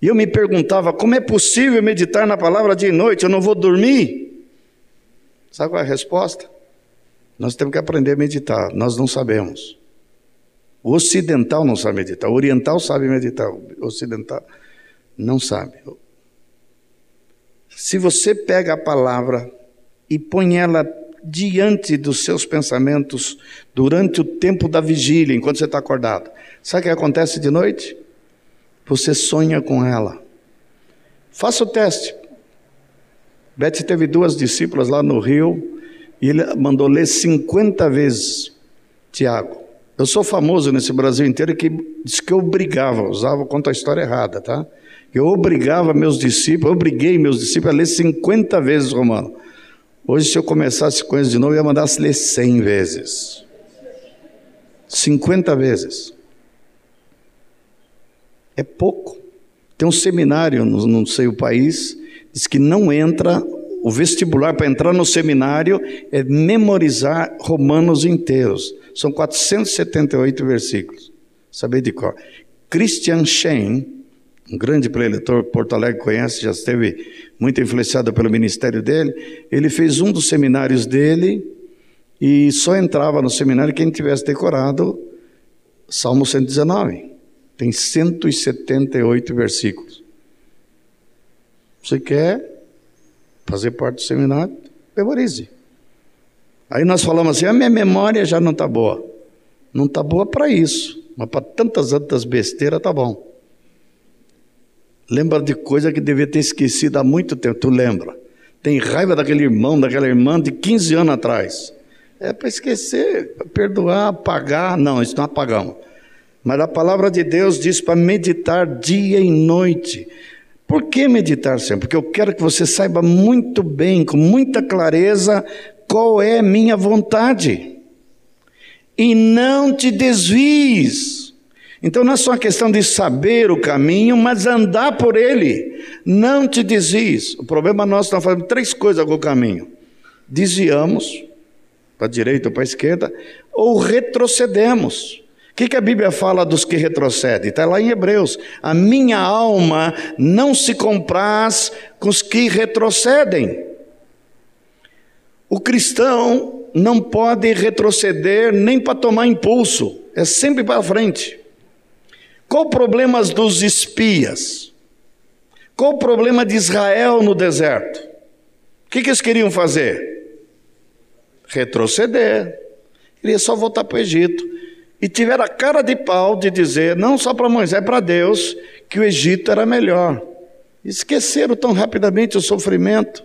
S1: E eu me perguntava: como é possível meditar na palavra dia e noite? Eu não vou dormir? Sabe qual é a resposta? Nós temos que aprender a meditar, nós não sabemos. O ocidental não sabe meditar, o oriental sabe meditar, o ocidental não sabe. Se você pega a palavra e põe ela diante dos seus pensamentos durante o tempo da vigília, enquanto você está acordado, sabe o que acontece de noite? Você sonha com ela. Faça o teste. Beth teve duas discípulas lá no Rio e ele mandou ler 50 vezes Tiago. Eu sou famoso nesse Brasil inteiro que diz que eu obrigava, usava, conta a história errada, tá? Eu obrigava meus discípulos, eu obriguei meus discípulos a ler 50 vezes Romano. Hoje, se eu começasse com isso de novo, eu ia mandar ler 100 vezes. 50 vezes. É pouco. Tem um seminário, não sei o país, diz que não entra, o vestibular para entrar no seminário é memorizar Romanos inteiros. São 478 versículos. Saber de cor. Christian Shane, um grande preletor, Porto Alegre conhece, já esteve muito influenciado pelo ministério dele. Ele fez um dos seminários dele e só entrava no seminário quem tivesse decorado Salmo 119. Tem 178 versículos. Você quer fazer parte do seminário? Memorize. Aí nós falamos assim: a minha memória já não está boa. Não está boa para isso, mas para tantas outras besteiras está bom. Lembra de coisa que devia ter esquecido há muito tempo. Tu lembra? Tem raiva daquele irmão, daquela irmã de 15 anos atrás. É para esquecer, perdoar, apagar. Não, isso não apagamos. Mas a palavra de Deus diz para meditar dia e noite. Por que meditar sempre? Porque eu quero que você saiba muito bem, com muita clareza, qual é minha vontade. E não te desvies. Então não é só uma questão de saber o caminho, mas andar por ele. Não te desvies. O problema é nós fazendo três coisas com o caminho: desviamos para a direita ou para a esquerda, ou retrocedemos. O que, que a Bíblia fala dos que retrocedem? Está lá em Hebreus. A minha alma não se compraz com os que retrocedem. O cristão não pode retroceder nem para tomar impulso, é sempre para frente. Qual o problema dos espias? Qual o problema de Israel no deserto? O que, que eles queriam fazer? Retroceder. Queria só voltar para o Egito e tiveram a cara de pau de dizer, não só para Moisés, para Deus, que o Egito era melhor. Esqueceram tão rapidamente o sofrimento,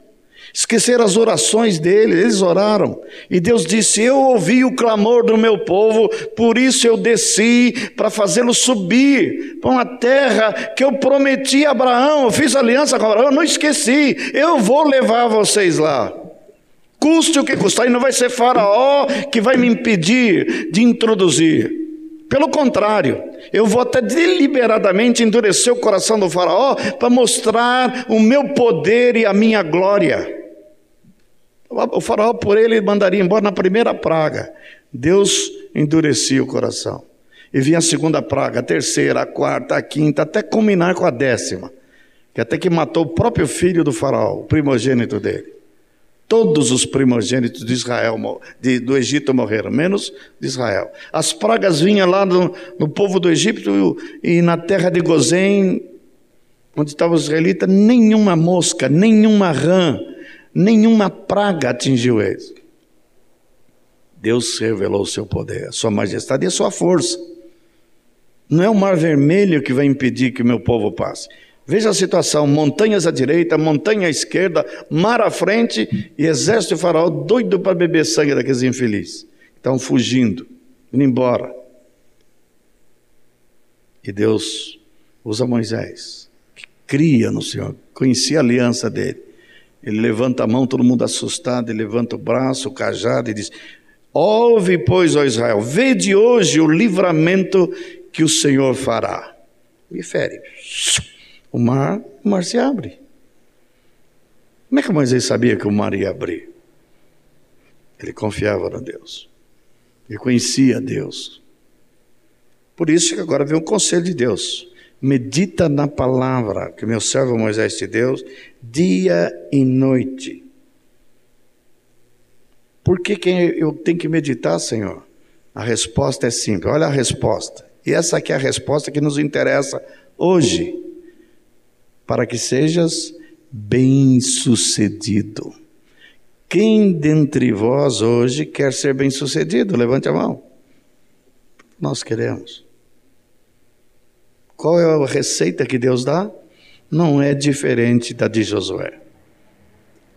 S1: esqueceram as orações dele, eles oraram. E Deus disse: Eu ouvi o clamor do meu povo, por isso eu desci para fazê-lo subir para uma terra que eu prometi a Abraão. Eu fiz aliança com Abraão, não esqueci, eu vou levar vocês lá. Custe o que custar, e não vai ser Faraó que vai me impedir de introduzir. Pelo contrário, eu vou até deliberadamente endurecer o coração do Faraó para mostrar o meu poder e a minha glória. O Faraó, por ele, mandaria embora na primeira praga. Deus endurecia o coração. E vinha a segunda praga, a terceira, a quarta, a quinta, até culminar com a décima, que até que matou o próprio filho do Faraó, o primogênito dele. Todos os primogênitos de Israel, de, do Egito morreram, menos de Israel. As pragas vinham lá no, no povo do Egito e na terra de Gozém, onde estavam os israelitas, nenhuma mosca, nenhuma rã, nenhuma praga atingiu eles. Deus revelou o seu poder, a sua majestade e a sua força. Não é o mar vermelho que vai impedir que o meu povo passe. Veja a situação: montanhas à direita, montanha à esquerda, mar à frente e exército de Faraó doido para beber sangue daqueles infelizes. Estão fugindo, indo embora. E Deus usa Moisés, que cria no Senhor, conhecia a aliança dele. Ele levanta a mão, todo mundo assustado, ele levanta o braço, o cajado e diz: Ouve, pois, ó Israel, vede hoje o livramento que o Senhor fará. E fere. O mar, o mar se abre. Como é que Moisés sabia que o mar ia abrir? Ele confiava no Deus. Ele conhecia Deus. Por isso que agora vem o conselho de Deus. Medita na palavra que meu servo Moisés te deu, dia e noite. Por que, que eu tenho que meditar, Senhor? A resposta é simples. Olha a resposta. E essa aqui é a resposta que nos interessa hoje. Para que sejas bem-sucedido. Quem dentre vós hoje quer ser bem-sucedido? Levante a mão. Nós queremos. Qual é a receita que Deus dá? Não é diferente da de Josué.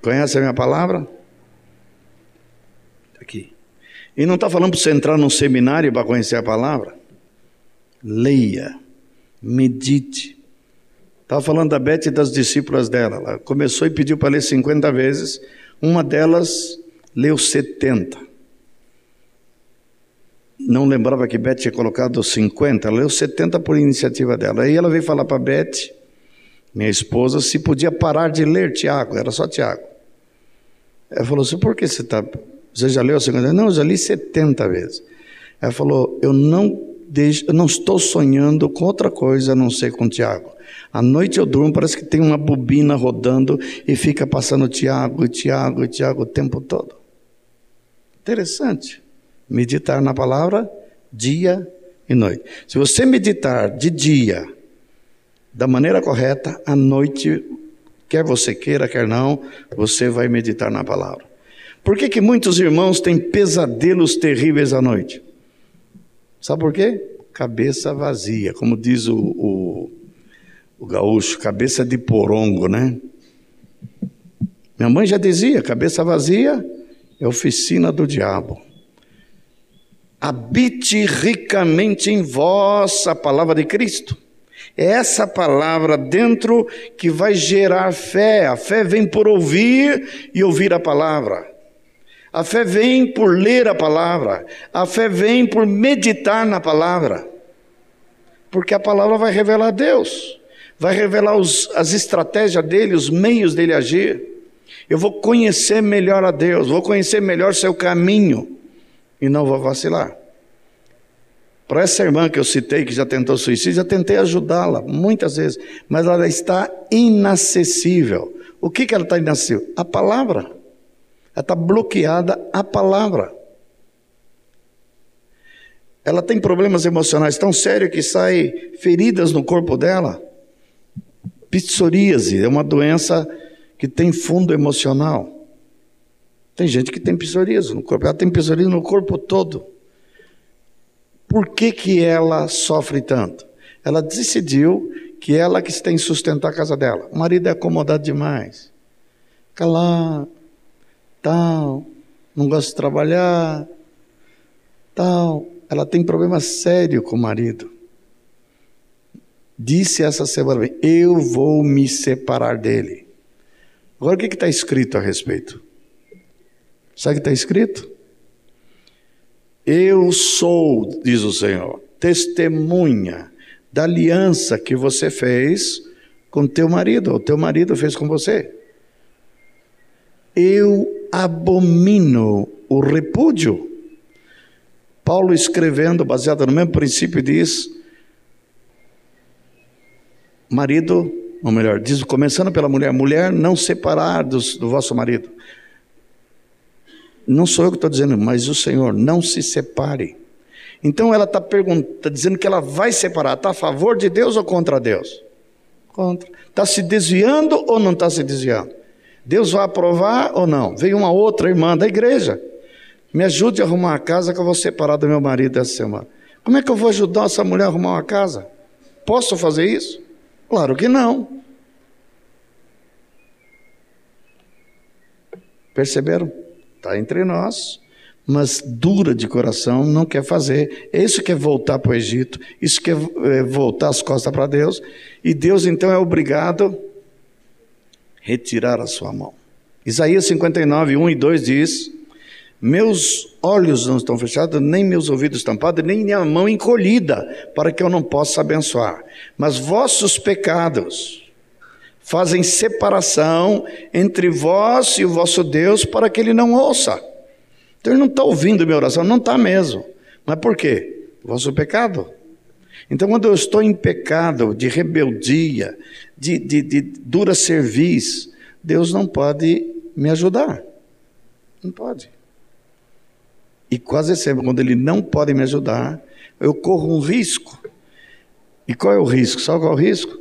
S1: Conhece a minha palavra? Aqui. E não está falando para você entrar num seminário para conhecer a palavra. Leia, medite. Estava falando da Beth e das discípulas dela. Ela começou e pediu para ler 50 vezes. Uma delas leu 70. Não lembrava que Beth tinha colocado 50, leu 70 por iniciativa dela. Aí ela veio falar para Beth, minha esposa, se podia parar de ler Tiago, era só Tiago. Ela falou assim: por que você está você já leu a segunda? Não, eu já li 70 vezes. Ela falou: Eu não, eu não estou sonhando com outra coisa a não ser com Tiago. À noite eu durmo, parece que tem uma bobina rodando e fica passando Tiago, Tiago, Tiago o tempo todo. Interessante. Meditar na palavra dia e noite. Se você meditar de dia, da maneira correta, à noite, quer você queira, quer não, você vai meditar na palavra. Por que, que muitos irmãos têm pesadelos terríveis à noite? Sabe por quê? Cabeça vazia, como diz o, o, o gaúcho, cabeça de porongo, né? Minha mãe já dizia: cabeça vazia é oficina do diabo. Habite ricamente em vós a palavra de Cristo. É essa palavra dentro que vai gerar fé. A fé vem por ouvir e ouvir a palavra. A fé vem por ler a palavra, a fé vem por meditar na palavra, porque a palavra vai revelar Deus, vai revelar os, as estratégias dele, os meios dele agir. Eu vou conhecer melhor a Deus, vou conhecer melhor seu caminho e não vou vacilar. Para essa irmã que eu citei, que já tentou suicídio, já tentei ajudá-la muitas vezes, mas ela está inacessível. O que, que ela está inacessível? A palavra. Está bloqueada a palavra. Ela tem problemas emocionais tão sérios que saem feridas no corpo dela. Psoríase é uma doença que tem fundo emocional. Tem gente que tem psoríase no corpo, ela tem psoríase no corpo todo. Por que, que ela sofre tanto? Ela decidiu que ela que tem que sustentar a casa dela. O marido é acomodado demais. Fica lá, tal, não gosta de trabalhar, tal. Ela tem problema sério com o marido. Disse essa semana, eu vou me separar dele. Agora o que está escrito a respeito? Sabe o que está escrito? Eu sou, diz o Senhor, testemunha da aliança que você fez com teu marido, o teu marido fez com você. Eu abomino o repúdio. Paulo escrevendo, baseado no mesmo princípio, diz: marido, ou melhor, diz, começando pela mulher, mulher, não separar dos, do vosso marido. Não sou eu que estou dizendo, mas o Senhor, não se separe. Então ela está tá dizendo que ela vai separar, está a favor de Deus ou contra Deus? Contra. Está se desviando ou não está se desviando? Deus vai aprovar ou não? Veio uma outra irmã da igreja. Me ajude a arrumar uma casa que eu vou separar do meu marido essa semana. Como é que eu vou ajudar essa mulher a arrumar uma casa? Posso fazer isso? Claro que não. Perceberam? Está entre nós. mas dura de coração, não quer fazer. Isso quer voltar para o Egito, isso quer é, voltar as costas para Deus, e Deus então é obrigado a retirar a sua mão. Isaías 59, 1 e 2 diz: Meus olhos não estão fechados, nem meus ouvidos tampados, nem minha mão encolhida, para que eu não possa abençoar. Mas vossos pecados fazem separação entre vós e o vosso Deus, para que ele não ouça. Então ele não está ouvindo minha oração, não está mesmo. Mas por quê? Vosso pecado. Então, quando eu estou em pecado, de rebeldia, de, de, de dura serviço, Deus não pode me ajudar. Não pode. E quase sempre, quando Ele não pode me ajudar, eu corro um risco. E qual é o risco? Sabe qual é o risco?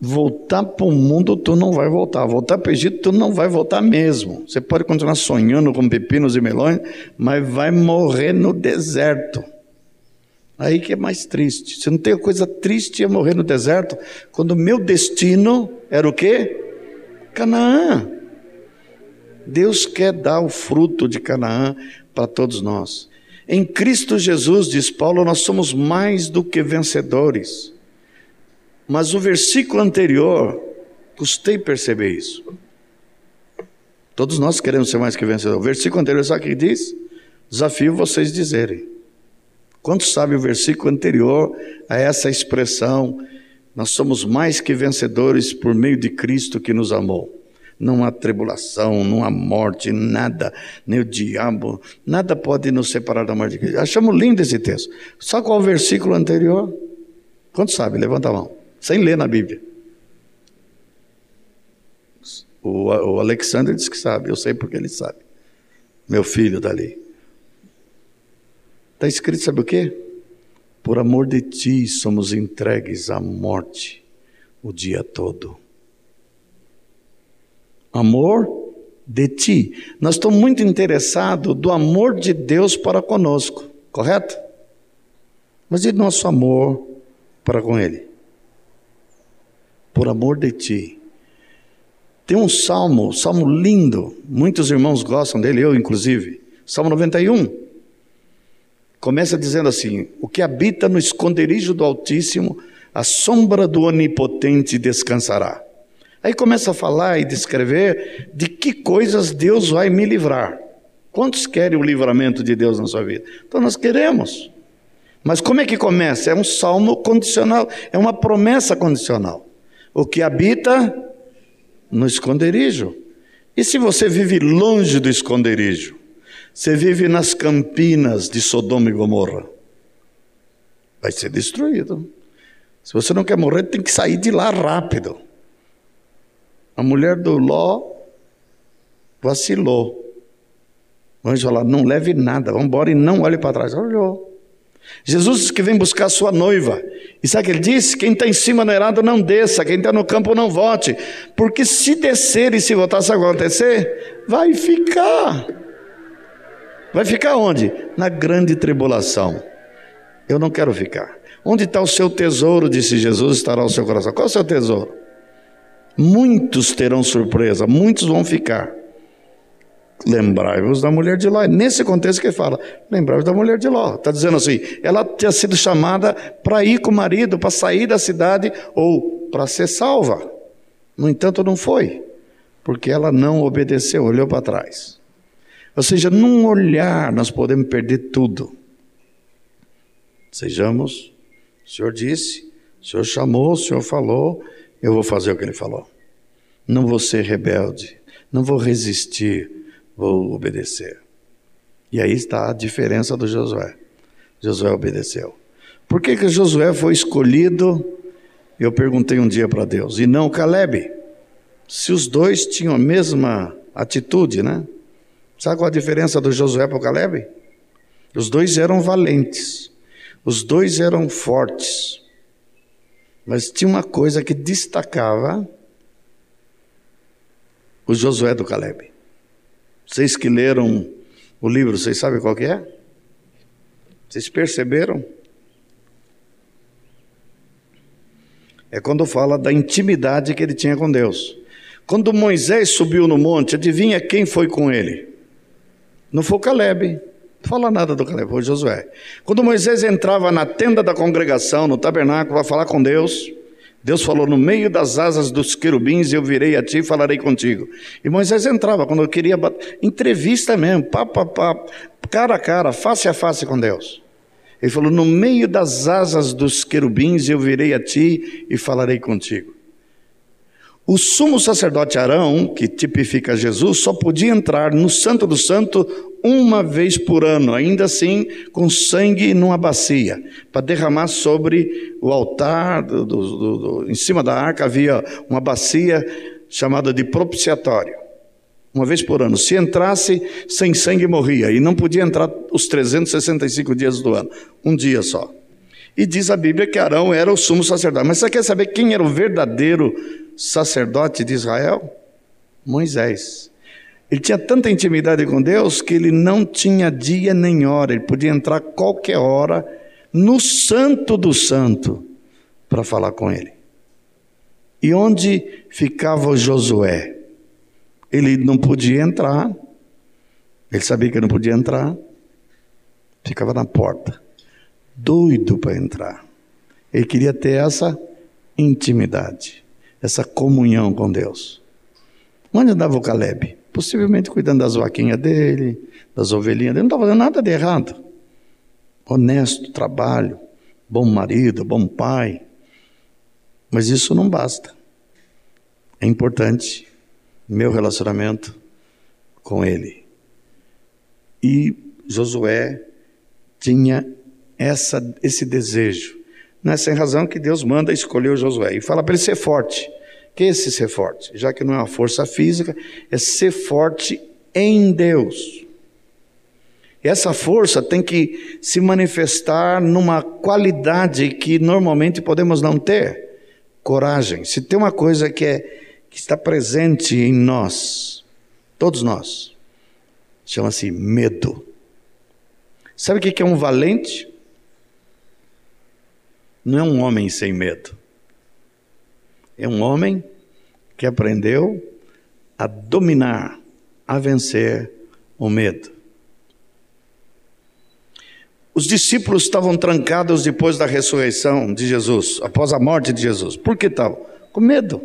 S1: Voltar para o mundo, tu não vai voltar. Voltar para o Egito, tu não vai voltar mesmo. Você pode continuar sonhando com pepinos e melões, mas vai morrer no deserto. Aí que é mais triste. Se não tem coisa triste é morrer no deserto, quando o meu destino era o quê? Canaã. Deus quer dar o fruto de Canaã para todos nós. Em Cristo Jesus, diz Paulo, nós somos mais do que vencedores. Mas o versículo anterior, custei perceber isso. Todos nós queremos ser mais que vencedores. O versículo anterior, sabe o que diz? Desafio vocês dizerem. Quantos sabem o versículo anterior a essa expressão? Nós somos mais que vencedores por meio de Cristo que nos amou. Não há tribulação, não há morte, nada, nem o diabo, nada pode nos separar da morte de Cristo. Achamos lindo esse texto. Só qual o versículo anterior? Quantos sabem? Levanta a mão sem ler na Bíblia. O, o Alexandre diz que sabe, eu sei porque ele sabe. Meu filho dali. Está escrito, sabe o quê? Por amor de ti somos entregues à morte o dia todo. Amor de ti. Nós estamos muito interessados do amor de Deus para conosco, correto? Mas e nosso amor para com Ele? por amor de ti. Tem um salmo, salmo lindo, muitos irmãos gostam dele, eu inclusive. Salmo 91. Começa dizendo assim: O que habita no esconderijo do Altíssimo, a sombra do Onipotente descansará. Aí começa a falar e descrever de que coisas Deus vai me livrar. Quantos querem o livramento de Deus na sua vida? Então nós queremos. Mas como é que começa? É um salmo condicional, é uma promessa condicional o que habita no esconderijo. E se você vive longe do esconderijo? Você vive nas campinas de Sodoma e Gomorra? Vai ser destruído. Se você não quer morrer, tem que sair de lá rápido. A mulher do Ló vacilou. O anjo falou: não leve nada, vamos embora e não olhe para trás. Olhou. Jesus que vem buscar sua noiva. E sabe o que ele disse? Quem está em cima do errado não desça, quem está no campo não vote. Porque se descer e se voltar, vai acontecer? Vai ficar. Vai ficar onde? Na grande tribulação. Eu não quero ficar. Onde está o seu tesouro, disse Jesus, estará o seu coração. Qual é o seu tesouro? Muitos terão surpresa, muitos vão ficar. Lembrai-vos da mulher de Ló. É nesse contexto que ele fala, lembrai-vos da mulher de Ló. Está dizendo assim, ela tinha sido chamada para ir com o marido, para sair da cidade ou para ser salva. No entanto, não foi, porque ela não obedeceu, olhou para trás. Ou seja, num olhar nós podemos perder tudo. Sejamos, o Senhor disse, o Senhor chamou, o Senhor falou, eu vou fazer o que Ele falou. Não vou ser rebelde, não vou resistir, vou obedecer. E aí está a diferença do Josué. Josué obedeceu. Por que, que Josué foi escolhido? Eu perguntei um dia para Deus, e não Caleb. Se os dois tinham a mesma atitude, né? Sabe qual a diferença do Josué para o Caleb? Os dois eram valentes, os dois eram fortes, mas tinha uma coisa que destacava o Josué do Caleb. Vocês que leram o livro, vocês sabem qual que é? Vocês perceberam? É quando fala da intimidade que ele tinha com Deus. Quando Moisés subiu no monte, adivinha quem foi com ele? Não foi Caleb, Não fala nada do Caleb, foi Josué. Quando Moisés entrava na tenda da congregação, no tabernáculo, para falar com Deus, Deus falou: No meio das asas dos querubins eu virei a ti e falarei contigo. E Moisés entrava quando eu queria entrevista mesmo, pá, pá, pá, cara a cara, face a face com Deus. Ele falou: No meio das asas dos querubins eu virei a ti e falarei contigo. O sumo sacerdote Arão, que tipifica Jesus, só podia entrar no Santo do Santo uma vez por ano, ainda assim com sangue numa bacia, para derramar sobre o altar, do, do, do, em cima da arca havia uma bacia chamada de propiciatório, uma vez por ano. Se entrasse sem sangue, morria, e não podia entrar os 365 dias do ano, um dia só. E diz a Bíblia que Arão era o sumo sacerdote. Mas você quer saber quem era o verdadeiro sacerdote de Israel? Moisés. Ele tinha tanta intimidade com Deus que ele não tinha dia nem hora, ele podia entrar qualquer hora no santo do santo para falar com ele. E onde ficava Josué? Ele não podia entrar, ele sabia que não podia entrar, ficava na porta, doido para entrar. Ele queria ter essa intimidade essa comunhão com Deus. Onde andava o Caleb? Possivelmente cuidando das vaquinhas dele, das ovelhinhas dele, não estava fazendo nada de errado. Honesto, trabalho, bom marido, bom pai. Mas isso não basta. É importante meu relacionamento com ele. E Josué tinha essa, esse desejo. Não é sem razão que Deus manda escolher o Josué e fala para ele ser forte que é esse ser forte? Já que não é uma força física, é ser forte em Deus. E essa força tem que se manifestar numa qualidade que normalmente podemos não ter. Coragem. Se tem uma coisa que, é, que está presente em nós, todos nós, chama-se medo. Sabe o que é um valente? Não é um homem sem medo. É um homem que aprendeu a dominar, a vencer o medo. Os discípulos estavam trancados depois da ressurreição de Jesus, após a morte de Jesus. Por que tal? Com medo.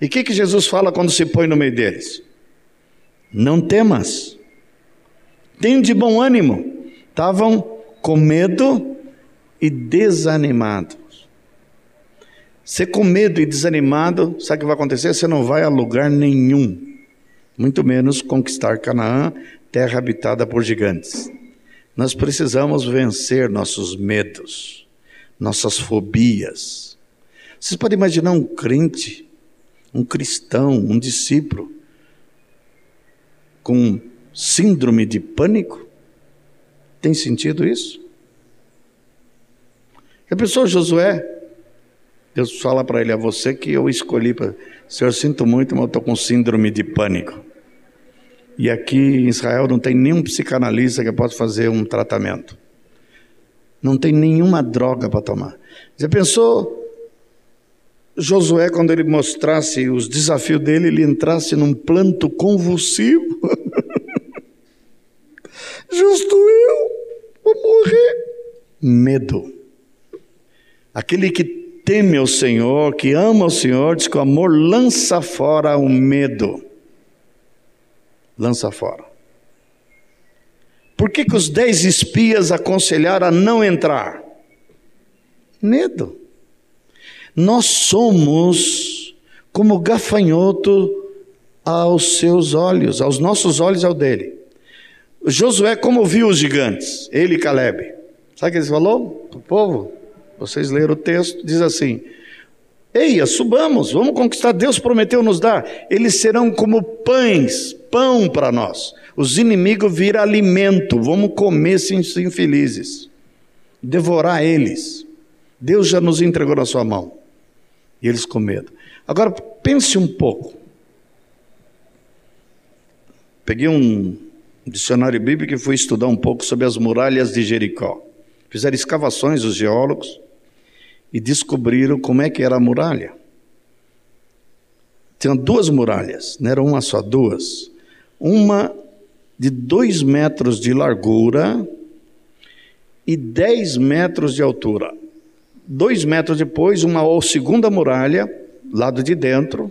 S1: E o que, que Jesus fala quando se põe no meio deles? Não temas, tem de bom ânimo. Estavam com medo e desanimados. Você com medo e desanimado, sabe o que vai acontecer? Você não vai a lugar nenhum, muito menos conquistar Canaã, terra habitada por gigantes. Nós precisamos vencer nossos medos, nossas fobias. Vocês podem imaginar um crente, um cristão, um discípulo, com síndrome de pânico? Tem sentido isso? A pessoa Josué Deus fala para ele: é você que eu escolhi. Pra... Senhor, sinto muito, mas eu estou com síndrome de pânico. E aqui em Israel não tem nenhum psicanalista que possa fazer um tratamento. Não tem nenhuma droga para tomar. Você pensou, Josué, quando ele mostrasse os desafios dele, ele entrasse num planto convulsivo? Justo eu, vou morrer. Medo. Aquele que teme ao Senhor, que ama o Senhor, diz que o amor lança fora o medo. Lança fora. Por que, que os dez espias aconselharam a não entrar? Medo. Nós somos como gafanhoto aos seus olhos, aos nossos olhos ao dele. Josué, como viu os gigantes? Ele e Caleb. Sabe o que ele falou o povo? Vocês leram o texto, diz assim: Eia, subamos, vamos conquistar. Deus prometeu nos dar. Eles serão como pães, pão para nós. Os inimigos viram alimento, vamos comer sem ser infelizes, devorar eles. Deus já nos entregou na sua mão. E eles com medo. Agora pense um pouco. Peguei um dicionário bíblico e fui estudar um pouco sobre as muralhas de Jericó. Fizeram escavações os geólogos e descobriram como é que era a muralha. Tinha duas muralhas, não era uma só, duas. Uma de dois metros de largura e dez metros de altura. Dois metros depois, uma segunda muralha, lado de dentro,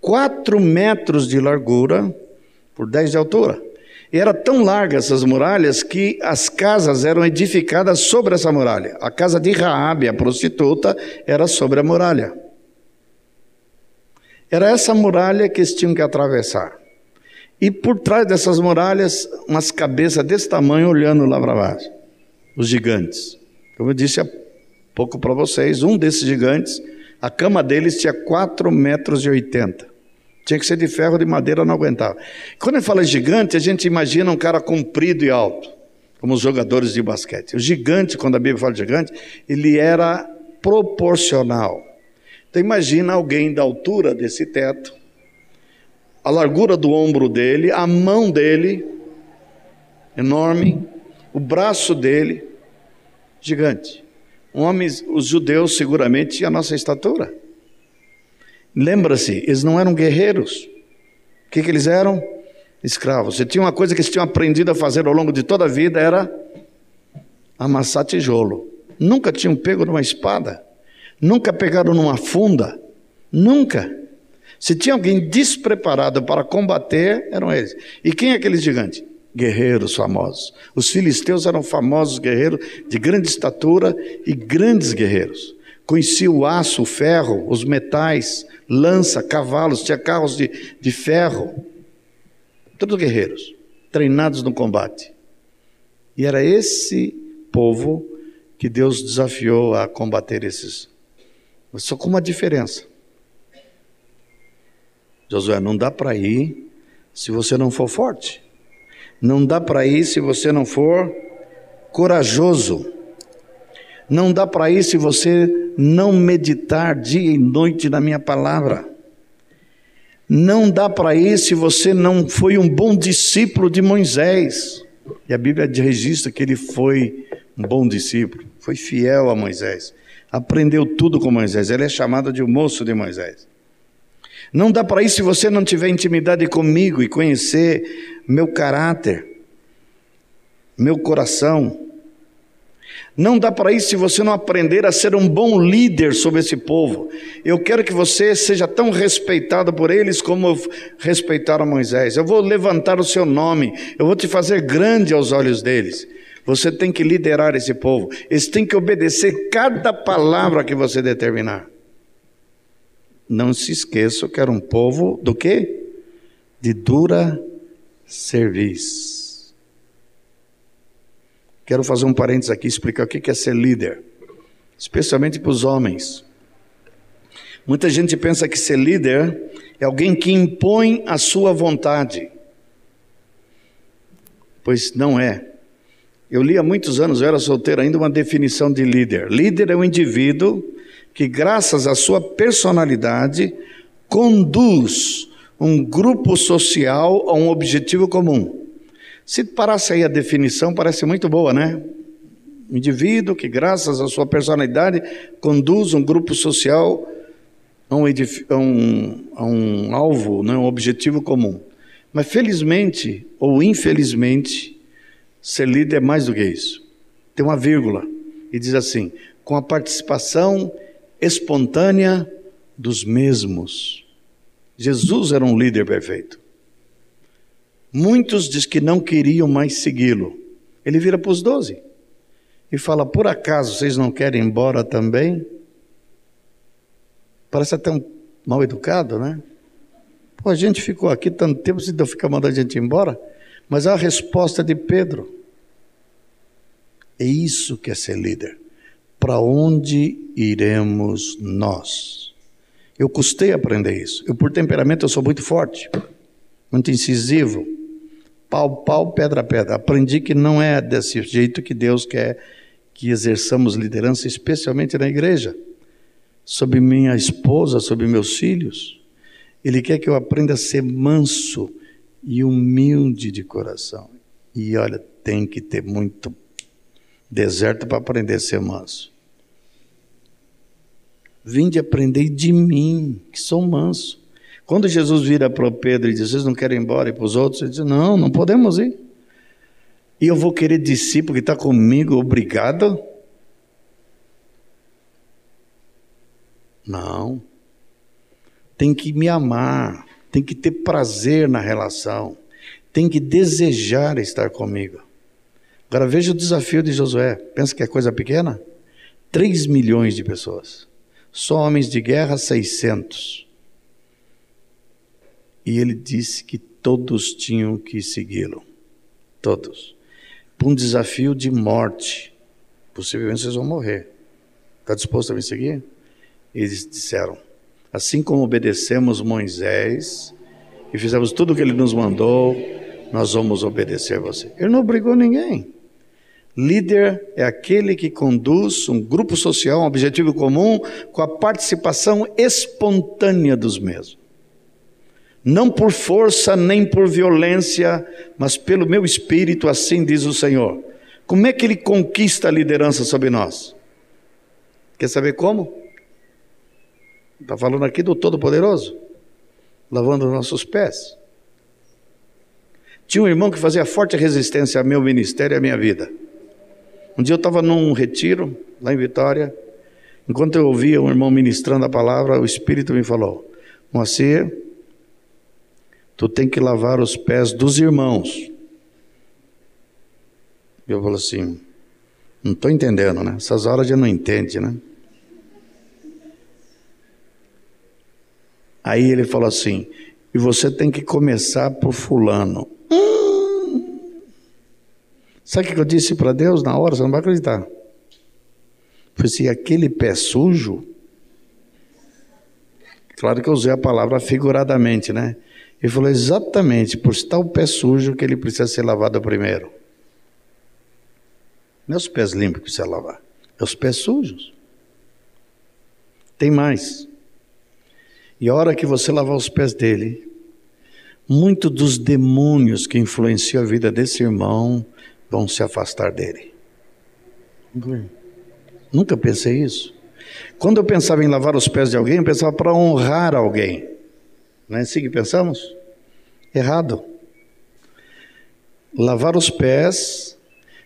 S1: quatro metros de largura por dez de altura. Era tão larga essas muralhas que as casas eram edificadas sobre essa muralha. A casa de Raabe, a prostituta, era sobre a muralha. Era essa muralha que eles tinham que atravessar. E por trás dessas muralhas, umas cabeças desse tamanho olhando lá para baixo. Os gigantes. Como eu disse há pouco para vocês, um desses gigantes, a cama deles tinha 4 metros e 80. Tinha que ser de ferro, de madeira, não aguentava. Quando ele fala gigante, a gente imagina um cara comprido e alto, como os jogadores de basquete. O gigante, quando a Bíblia fala gigante, ele era proporcional. Então imagina alguém da altura desse teto, a largura do ombro dele, a mão dele, enorme, o braço dele, gigante. Homens, os judeus seguramente tinham a nossa estatura. Lembra-se, eles não eram guerreiros. O que, que eles eram? Escravos. E tinha uma coisa que eles tinham aprendido a fazer ao longo de toda a vida, era amassar tijolo. Nunca tinham pego numa espada. Nunca pegaram numa funda. Nunca. Se tinha alguém despreparado para combater, eram eles. E quem é aqueles gigantes? Guerreiros famosos. Os filisteus eram famosos guerreiros de grande estatura e grandes guerreiros. Conhecia o aço, o ferro, os metais, lança, cavalos, tinha carros de, de ferro. Todos guerreiros, treinados no combate. E era esse povo que Deus desafiou a combater esses. Só com uma diferença. Josué, não dá para ir se você não for forte. Não dá para ir se você não for corajoso. Não dá para ir se você não meditar dia e noite na minha palavra. Não dá para ir se você não foi um bom discípulo de Moisés. E a Bíblia registra que ele foi um bom discípulo, foi fiel a Moisés, aprendeu tudo com Moisés. Ele é chamado de o moço de Moisés. Não dá para ir se você não tiver intimidade comigo e conhecer meu caráter, meu coração. Não dá para isso se você não aprender a ser um bom líder sobre esse povo. Eu quero que você seja tão respeitado por eles como respeitaram Moisés. Eu vou levantar o seu nome, eu vou te fazer grande aos olhos deles. Você tem que liderar esse povo. Eles têm que obedecer cada palavra que você determinar. Não se esqueça que era um povo do quê? De dura serviço. Quero fazer um parênteses aqui, explicar o que é ser líder, especialmente para os homens. Muita gente pensa que ser líder é alguém que impõe a sua vontade. Pois não é. Eu li há muitos anos, eu era solteiro ainda, uma definição de líder. Líder é um indivíduo que, graças à sua personalidade, conduz um grupo social a um objetivo comum. Se parasse aí a definição, parece muito boa, né? Um indivíduo que, graças à sua personalidade, conduz um grupo social a um, a um, a um alvo, né? um objetivo comum. Mas felizmente ou infelizmente, ser líder é mais do que isso. Tem uma vírgula e diz assim: com a participação espontânea dos mesmos. Jesus era um líder perfeito. Muitos diz que não queriam mais segui-lo. Ele vira para os doze e fala: Por acaso vocês não querem ir embora também? Parece até um mal educado, né? Pô, a gente ficou aqui tanto tempo, se eu ficar mandando a gente embora. Mas a resposta de Pedro é isso que é ser líder. Para onde iremos nós? Eu custei aprender isso. Eu, por temperamento, eu sou muito forte, muito incisivo pau, pau, pedra, pedra. Aprendi que não é desse jeito que Deus quer que exerçamos liderança, especialmente na igreja, sobre minha esposa, sobre meus filhos. Ele quer que eu aprenda a ser manso e humilde de coração. E olha, tem que ter muito deserto para aprender a ser manso. Vinde aprender de mim, que sou manso. Quando Jesus vira para Pedro e diz: Vocês não querem ir embora? E para os outros, ele diz: Não, não podemos ir. E eu vou querer discípulo que está comigo, obrigado? Não. Tem que me amar, tem que ter prazer na relação, tem que desejar estar comigo. Agora veja o desafio de Josué. Pensa que é coisa pequena? 3 milhões de pessoas. Só homens de guerra, 600. E ele disse que todos tinham que segui-lo. Todos. Para um desafio de morte. Possivelmente vocês vão morrer. Está disposto a me seguir? Eles disseram: Assim como obedecemos Moisés e fizemos tudo o que ele nos mandou, nós vamos obedecer a você. Ele não obrigou ninguém. Líder é aquele que conduz um grupo social, um objetivo comum, com a participação espontânea dos mesmos. Não por força nem por violência, mas pelo meu espírito, assim diz o Senhor. Como é que ele conquista a liderança sobre nós? Quer saber como? Está falando aqui do Todo-Poderoso, lavando os nossos pés. Tinha um irmão que fazia forte resistência ao meu ministério e à minha vida. Um dia eu estava num retiro, lá em Vitória, enquanto eu ouvia um irmão ministrando a palavra, o Espírito me falou: Moacir, tu tem que lavar os pés dos irmãos. Eu falo assim, não estou entendendo, né? Essas horas já não entende, né? Aí ele falou assim, e você tem que começar por fulano. Sabe o que eu disse para Deus na hora? Você não vai acreditar. Foi assim: aquele pé sujo. Claro que eu usei a palavra figuradamente, né? Ele falou exatamente por estar o pé sujo que ele precisa ser lavado primeiro. Não é os pés limpos que precisa lavar, é os pés sujos. Tem mais. E a hora que você lavar os pés dele, muito dos demônios que influenciam a vida desse irmão, vão se afastar dele. Nunca pensei isso. Quando eu pensava em lavar os pés de alguém, eu pensava para honrar alguém. Não é assim que pensamos? Errado. Lavar os pés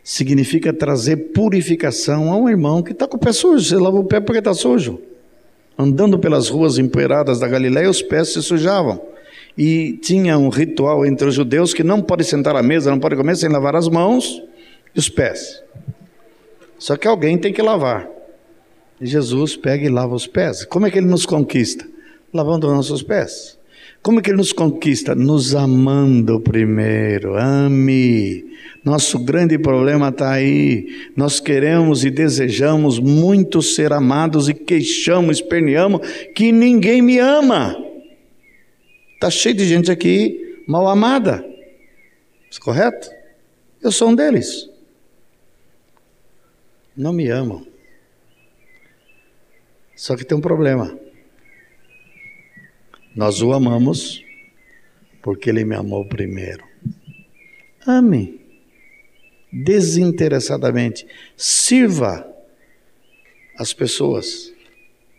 S1: significa trazer purificação a um irmão que está com o pé sujo. Você lava o pé porque está sujo. Andando pelas ruas empoeiradas da Galiléia, os pés se sujavam e tinha um ritual entre os judeus que não pode sentar à mesa, não pode comer sem lavar as mãos e os pés. Só que alguém tem que lavar. E Jesus pega e lava os pés. Como é que ele nos conquista? Lavando os nossos pés. Como é que ele nos conquista? Nos amando primeiro. Ame. Nosso grande problema está aí. Nós queremos e desejamos muito ser amados e queixamos, esperneamos que ninguém me ama. Está cheio de gente aqui mal amada. É correto? Eu sou um deles. Não me amam. Só que tem um problema. Nós o amamos porque ele me amou primeiro. Ame desinteressadamente. Sirva as pessoas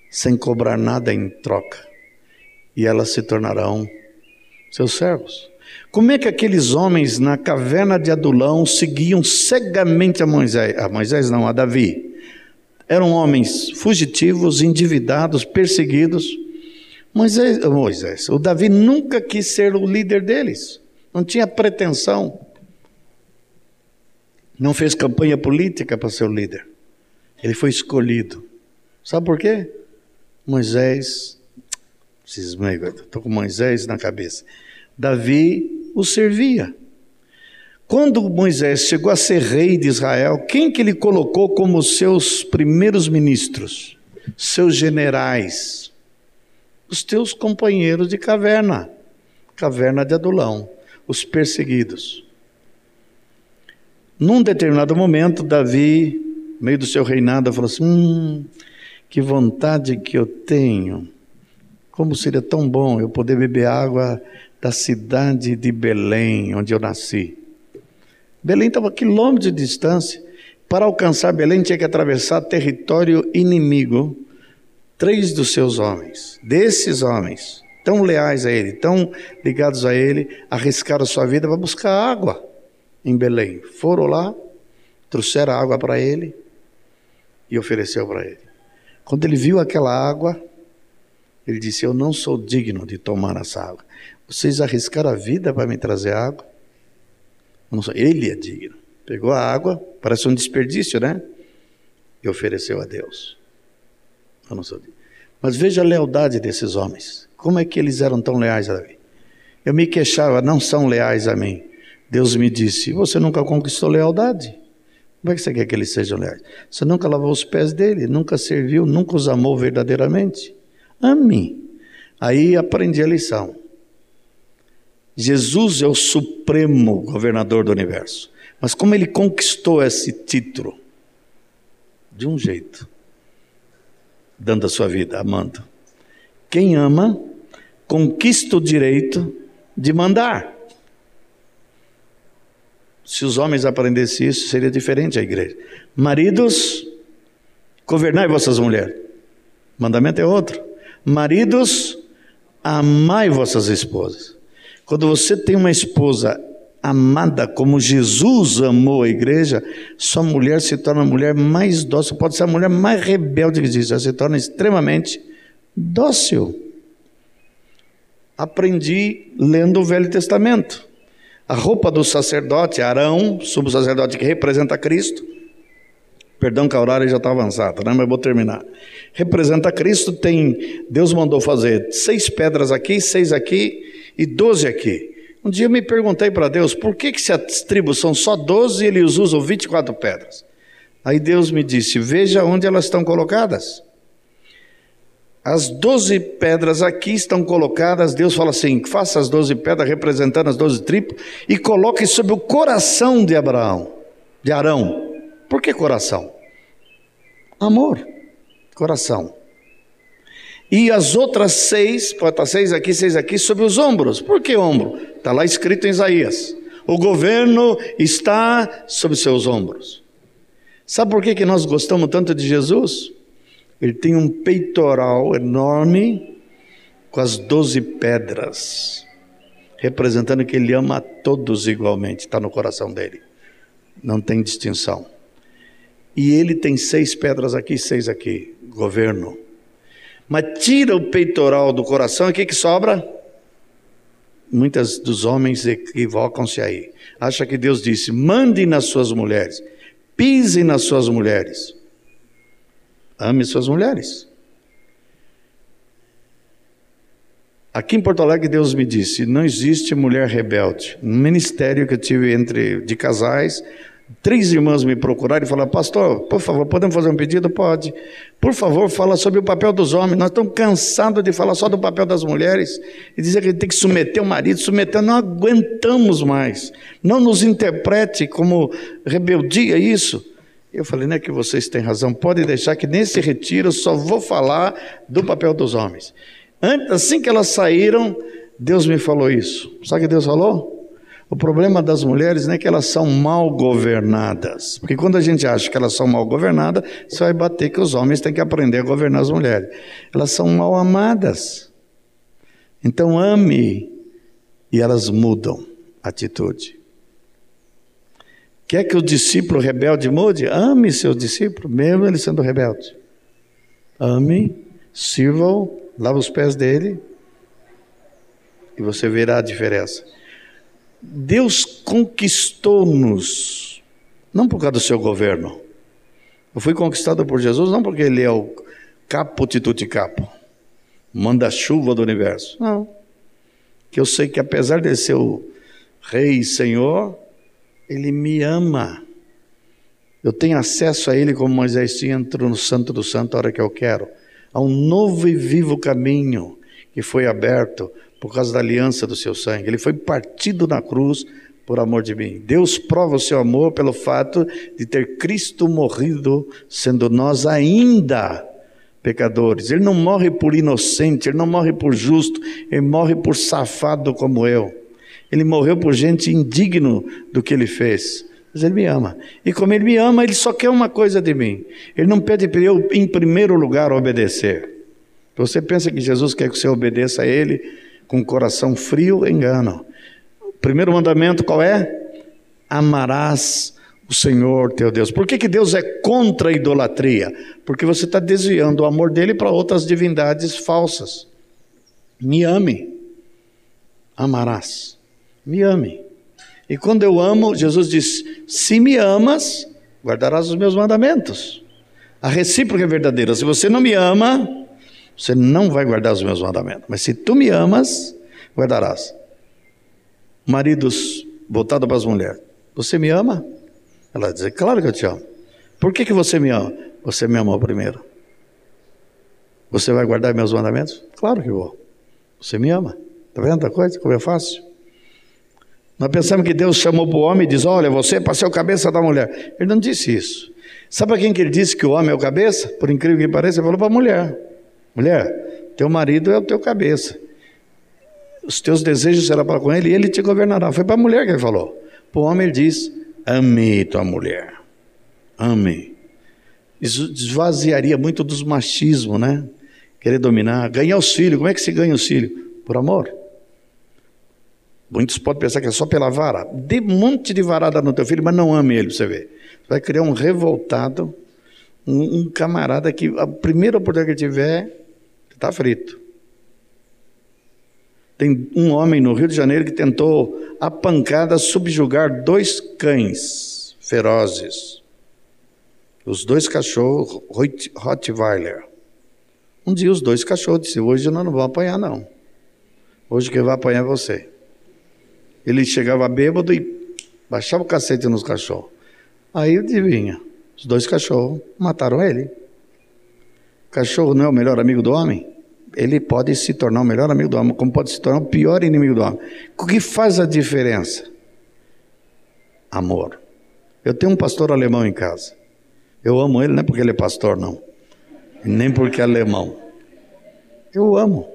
S1: sem cobrar nada em troca e elas se tornarão seus servos. Como é que aqueles homens na caverna de Adulão seguiam cegamente a Moisés? A Moisés não, a Davi. Eram homens fugitivos, endividados, perseguidos. Moisés, Moisés, o Davi nunca quis ser o líder deles. Não tinha pretensão. Não fez campanha política para ser o líder. Ele foi escolhido. Sabe por quê? Moisés Estou com Moisés na cabeça. Davi o servia. Quando Moisés chegou a ser rei de Israel, quem que ele colocou como seus primeiros ministros? Seus generais. Os teus companheiros de caverna. Caverna de Adulão. Os perseguidos. Num determinado momento, Davi, no meio do seu reinado, falou assim: hum, que vontade que eu tenho como seria tão bom eu poder beber água da cidade de Belém, onde eu nasci. Belém estava a quilômetros de distância. Para alcançar Belém, tinha que atravessar território inimigo. Três dos seus homens, desses homens, tão leais a Ele, tão ligados a Ele, arriscaram sua vida para buscar água em Belém. Foram lá, trouxeram água para Ele e ofereceu para Ele. Quando ele viu aquela água, ele disse: Eu não sou digno de tomar essa água. Vocês arriscaram a vida para me trazer água? Ele é digno. Pegou a água, parece um desperdício, né? E ofereceu a Deus. Não sou digno. Mas veja a lealdade desses homens. Como é que eles eram tão leais a Davi? Eu me queixava, não são leais a mim. Deus me disse: Você nunca conquistou lealdade. Como é que você quer que eles sejam leais? Você nunca lavou os pés dele, nunca serviu, nunca os amou verdadeiramente. Ame. Aí aprendi a lição. Jesus é o supremo governador do universo. Mas como ele conquistou esse título? De um jeito. Dando a sua vida, amando. Quem ama, conquista o direito de mandar. Se os homens aprendessem isso, seria diferente a igreja. Maridos, governai vossas mulheres. Mandamento é outro. Maridos, amai vossas esposas. Quando você tem uma esposa amada como Jesus amou a igreja, sua mulher se torna a mulher mais dócil, pode ser a mulher mais rebelde que existe, ela se torna extremamente dócil. Aprendi lendo o Velho Testamento. A roupa do sacerdote, Arão, sumo sacerdote que representa Cristo, Perdão que a horária já está avançada, né? mas vou terminar. Representa Cristo, tem. Deus mandou fazer seis pedras aqui, seis aqui e doze aqui. Um dia eu me perguntei para Deus, por que, que se as tribos são só doze e eles usam 24 pedras? Aí Deus me disse: veja onde elas estão colocadas. As doze pedras aqui estão colocadas, Deus fala assim: faça as doze pedras representando as doze tribos e coloque sobre o coração de Abraão, de Arão. Por que coração? Amor, coração. E as outras seis, pode estar seis aqui, seis aqui, sobre os ombros. Por que ombro? Está lá escrito em Isaías. O governo está sobre seus ombros. Sabe por que, que nós gostamos tanto de Jesus? Ele tem um peitoral enorme com as doze pedras, representando que ele ama a todos igualmente, está no coração dele. Não tem distinção. E ele tem seis pedras aqui, seis aqui, governo. Mas tira o peitoral do coração, o que, que sobra? Muitos dos homens equivocam-se aí. Acha que Deus disse: mande nas suas mulheres, pise nas suas mulheres, ame suas mulheres. Aqui em Porto Alegre, Deus me disse: não existe mulher rebelde. No ministério que eu tive entre de casais, Três irmãs me procuraram e falaram: Pastor, por favor, podemos fazer um pedido? Pode. Por favor, fala sobre o papel dos homens. Nós estamos cansados de falar só do papel das mulheres e dizer que a gente tem que submeter o marido, submeter. Não aguentamos mais. Não nos interprete como rebeldia isso. Eu falei: Não é que vocês têm razão. Pode deixar que nesse retiro eu só vou falar do papel dos homens. Assim que elas saíram, Deus me falou isso. Sabe o que Deus falou? O problema das mulheres não é que elas são mal governadas. Porque quando a gente acha que elas são mal governadas, você vai bater que os homens têm que aprender a governar as mulheres. Elas são mal amadas. Então ame e elas mudam a atitude. Quer que o discípulo rebelde mude? Ame seu discípulo, mesmo ele sendo rebelde. Ame, sirva-o, lava os pés dele e você verá a diferença. Deus conquistou-nos, não por causa do seu governo. Eu fui conquistado por Jesus não porque ele é o capo tituti capo, manda-chuva do universo. Não. Que eu sei que apesar de ser o rei e senhor, ele me ama. Eu tenho acesso a ele como Moisés tinha, entro no santo do santo a hora que eu quero. Há um novo e vivo caminho que foi aberto por causa da aliança do seu sangue. Ele foi partido na cruz por amor de mim. Deus prova o seu amor pelo fato de ter Cristo morrido, sendo nós ainda pecadores. Ele não morre por inocente, ele não morre por justo, ele morre por safado como eu. Ele morreu por gente indigno do que ele fez. Mas ele me ama. E como ele me ama, ele só quer uma coisa de mim. Ele não pede para eu, em primeiro lugar, obedecer. Você pensa que Jesus quer que você obedeça a Ele com coração frio, engano. O primeiro mandamento qual é? Amarás o Senhor teu Deus. Por que, que Deus é contra a idolatria? Porque você está desviando o amor dele para outras divindades falsas. Me ame, amarás. Me ame. E quando eu amo, Jesus diz: se me amas, guardarás os meus mandamentos. A recíproca é verdadeira. Se você não me ama, você não vai guardar os meus mandamentos. Mas se tu me amas, guardarás. Maridos, voltado para as mulheres, você me ama? Ela diz: Claro que eu te amo. Por que, que você me ama? Você me amou primeiro. Você vai guardar meus mandamentos? Claro que vou. Você me ama. Está vendo a coisa? Como é fácil? Nós pensamos que Deus chamou para o homem e diz: Olha, você para ser o cabeça da mulher. Ele não disse isso. Sabe para quem que ele disse que o homem é o cabeça? Por incrível que pareça, ele falou para a mulher: Mulher, teu marido é o teu cabeça. Os teus desejos serão para com ele e ele te governará. Foi para a mulher que ele falou. Para o homem ele diz: Ame tua mulher. Ame. Isso esvaziaria muito dos machismos, né? Querer dominar, ganhar os filhos. Como é que se ganha os filhos? Por amor. Muitos podem pensar que é só pela vara. Dê um monte de varada no teu filho, mas não ame ele, você vê. Vai criar um revoltado, um, um camarada que a primeira oportunidade que tiver, está frito. Tem um homem no Rio de Janeiro que tentou a pancada subjugar dois cães ferozes. Os dois cachorros Rottweiler. Um dia os dois cachorros disseram, hoje nós não vamos apanhar não. Hoje quem vai apanhar é você. Ele chegava bêbado e baixava o cacete nos cachorros. Aí adivinha, os dois cachorros mataram ele. O cachorro não é o melhor amigo do homem? Ele pode se tornar o melhor amigo do homem, como pode se tornar o pior inimigo do homem. O que faz a diferença? Amor. Eu tenho um pastor alemão em casa. Eu amo ele não é porque ele é pastor, não. Nem porque é alemão. Eu amo.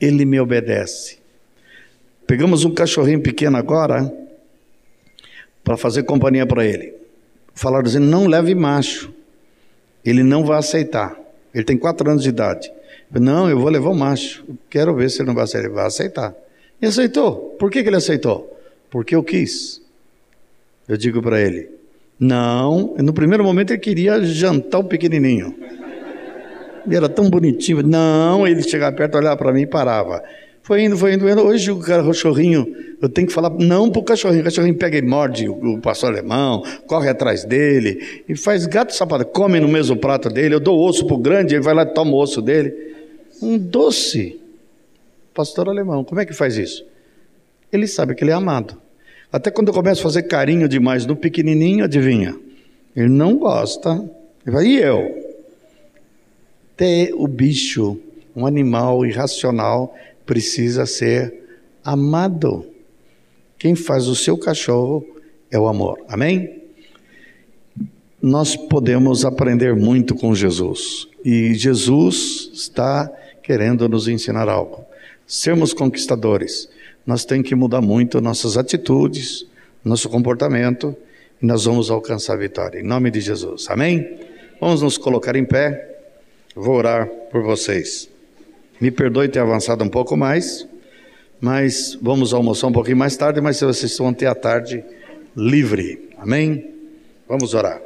S1: Ele me obedece. Pegamos um cachorrinho pequeno agora para fazer companhia para ele. Falaram assim: não leve macho. Ele não vai aceitar. Ele tem quatro anos de idade. Não, eu vou levar o macho. Quero ver se ele não vai aceitar. Ele vai aceitar. E aceitou. Por que, que ele aceitou? Porque eu quis. Eu digo para ele: não. No primeiro momento ele queria jantar o pequenininho. Ele era tão bonitinho. Não, ele chegava perto, olhava para mim e parava. Foi indo, foi indo, indo. Hoje o cachorrinho, eu tenho que falar não para o cachorrinho. O cachorrinho pega e morde o, o pastor alemão, corre atrás dele e faz gato sapato, come no mesmo prato dele. Eu dou osso para o grande, ele vai lá e toma o osso dele um doce. Pastor alemão, como é que faz isso? Ele sabe que ele é amado. Até quando eu começo a fazer carinho demais no pequenininho, adivinha? Ele não gosta. Ele vai, e eu? Até o bicho, um animal irracional, precisa ser amado. Quem faz o seu cachorro é o amor. Amém? Nós podemos aprender muito com Jesus. E Jesus está querendo nos ensinar algo. Sermos conquistadores, nós temos que mudar muito nossas atitudes, nosso comportamento, e nós vamos alcançar a vitória. Em nome de Jesus. Amém? Vamos nos colocar em pé. Vou orar por vocês. Me perdoe ter avançado um pouco mais, mas vamos almoçar um pouquinho mais tarde, mas vocês vão ter a tarde livre. Amém? Vamos orar.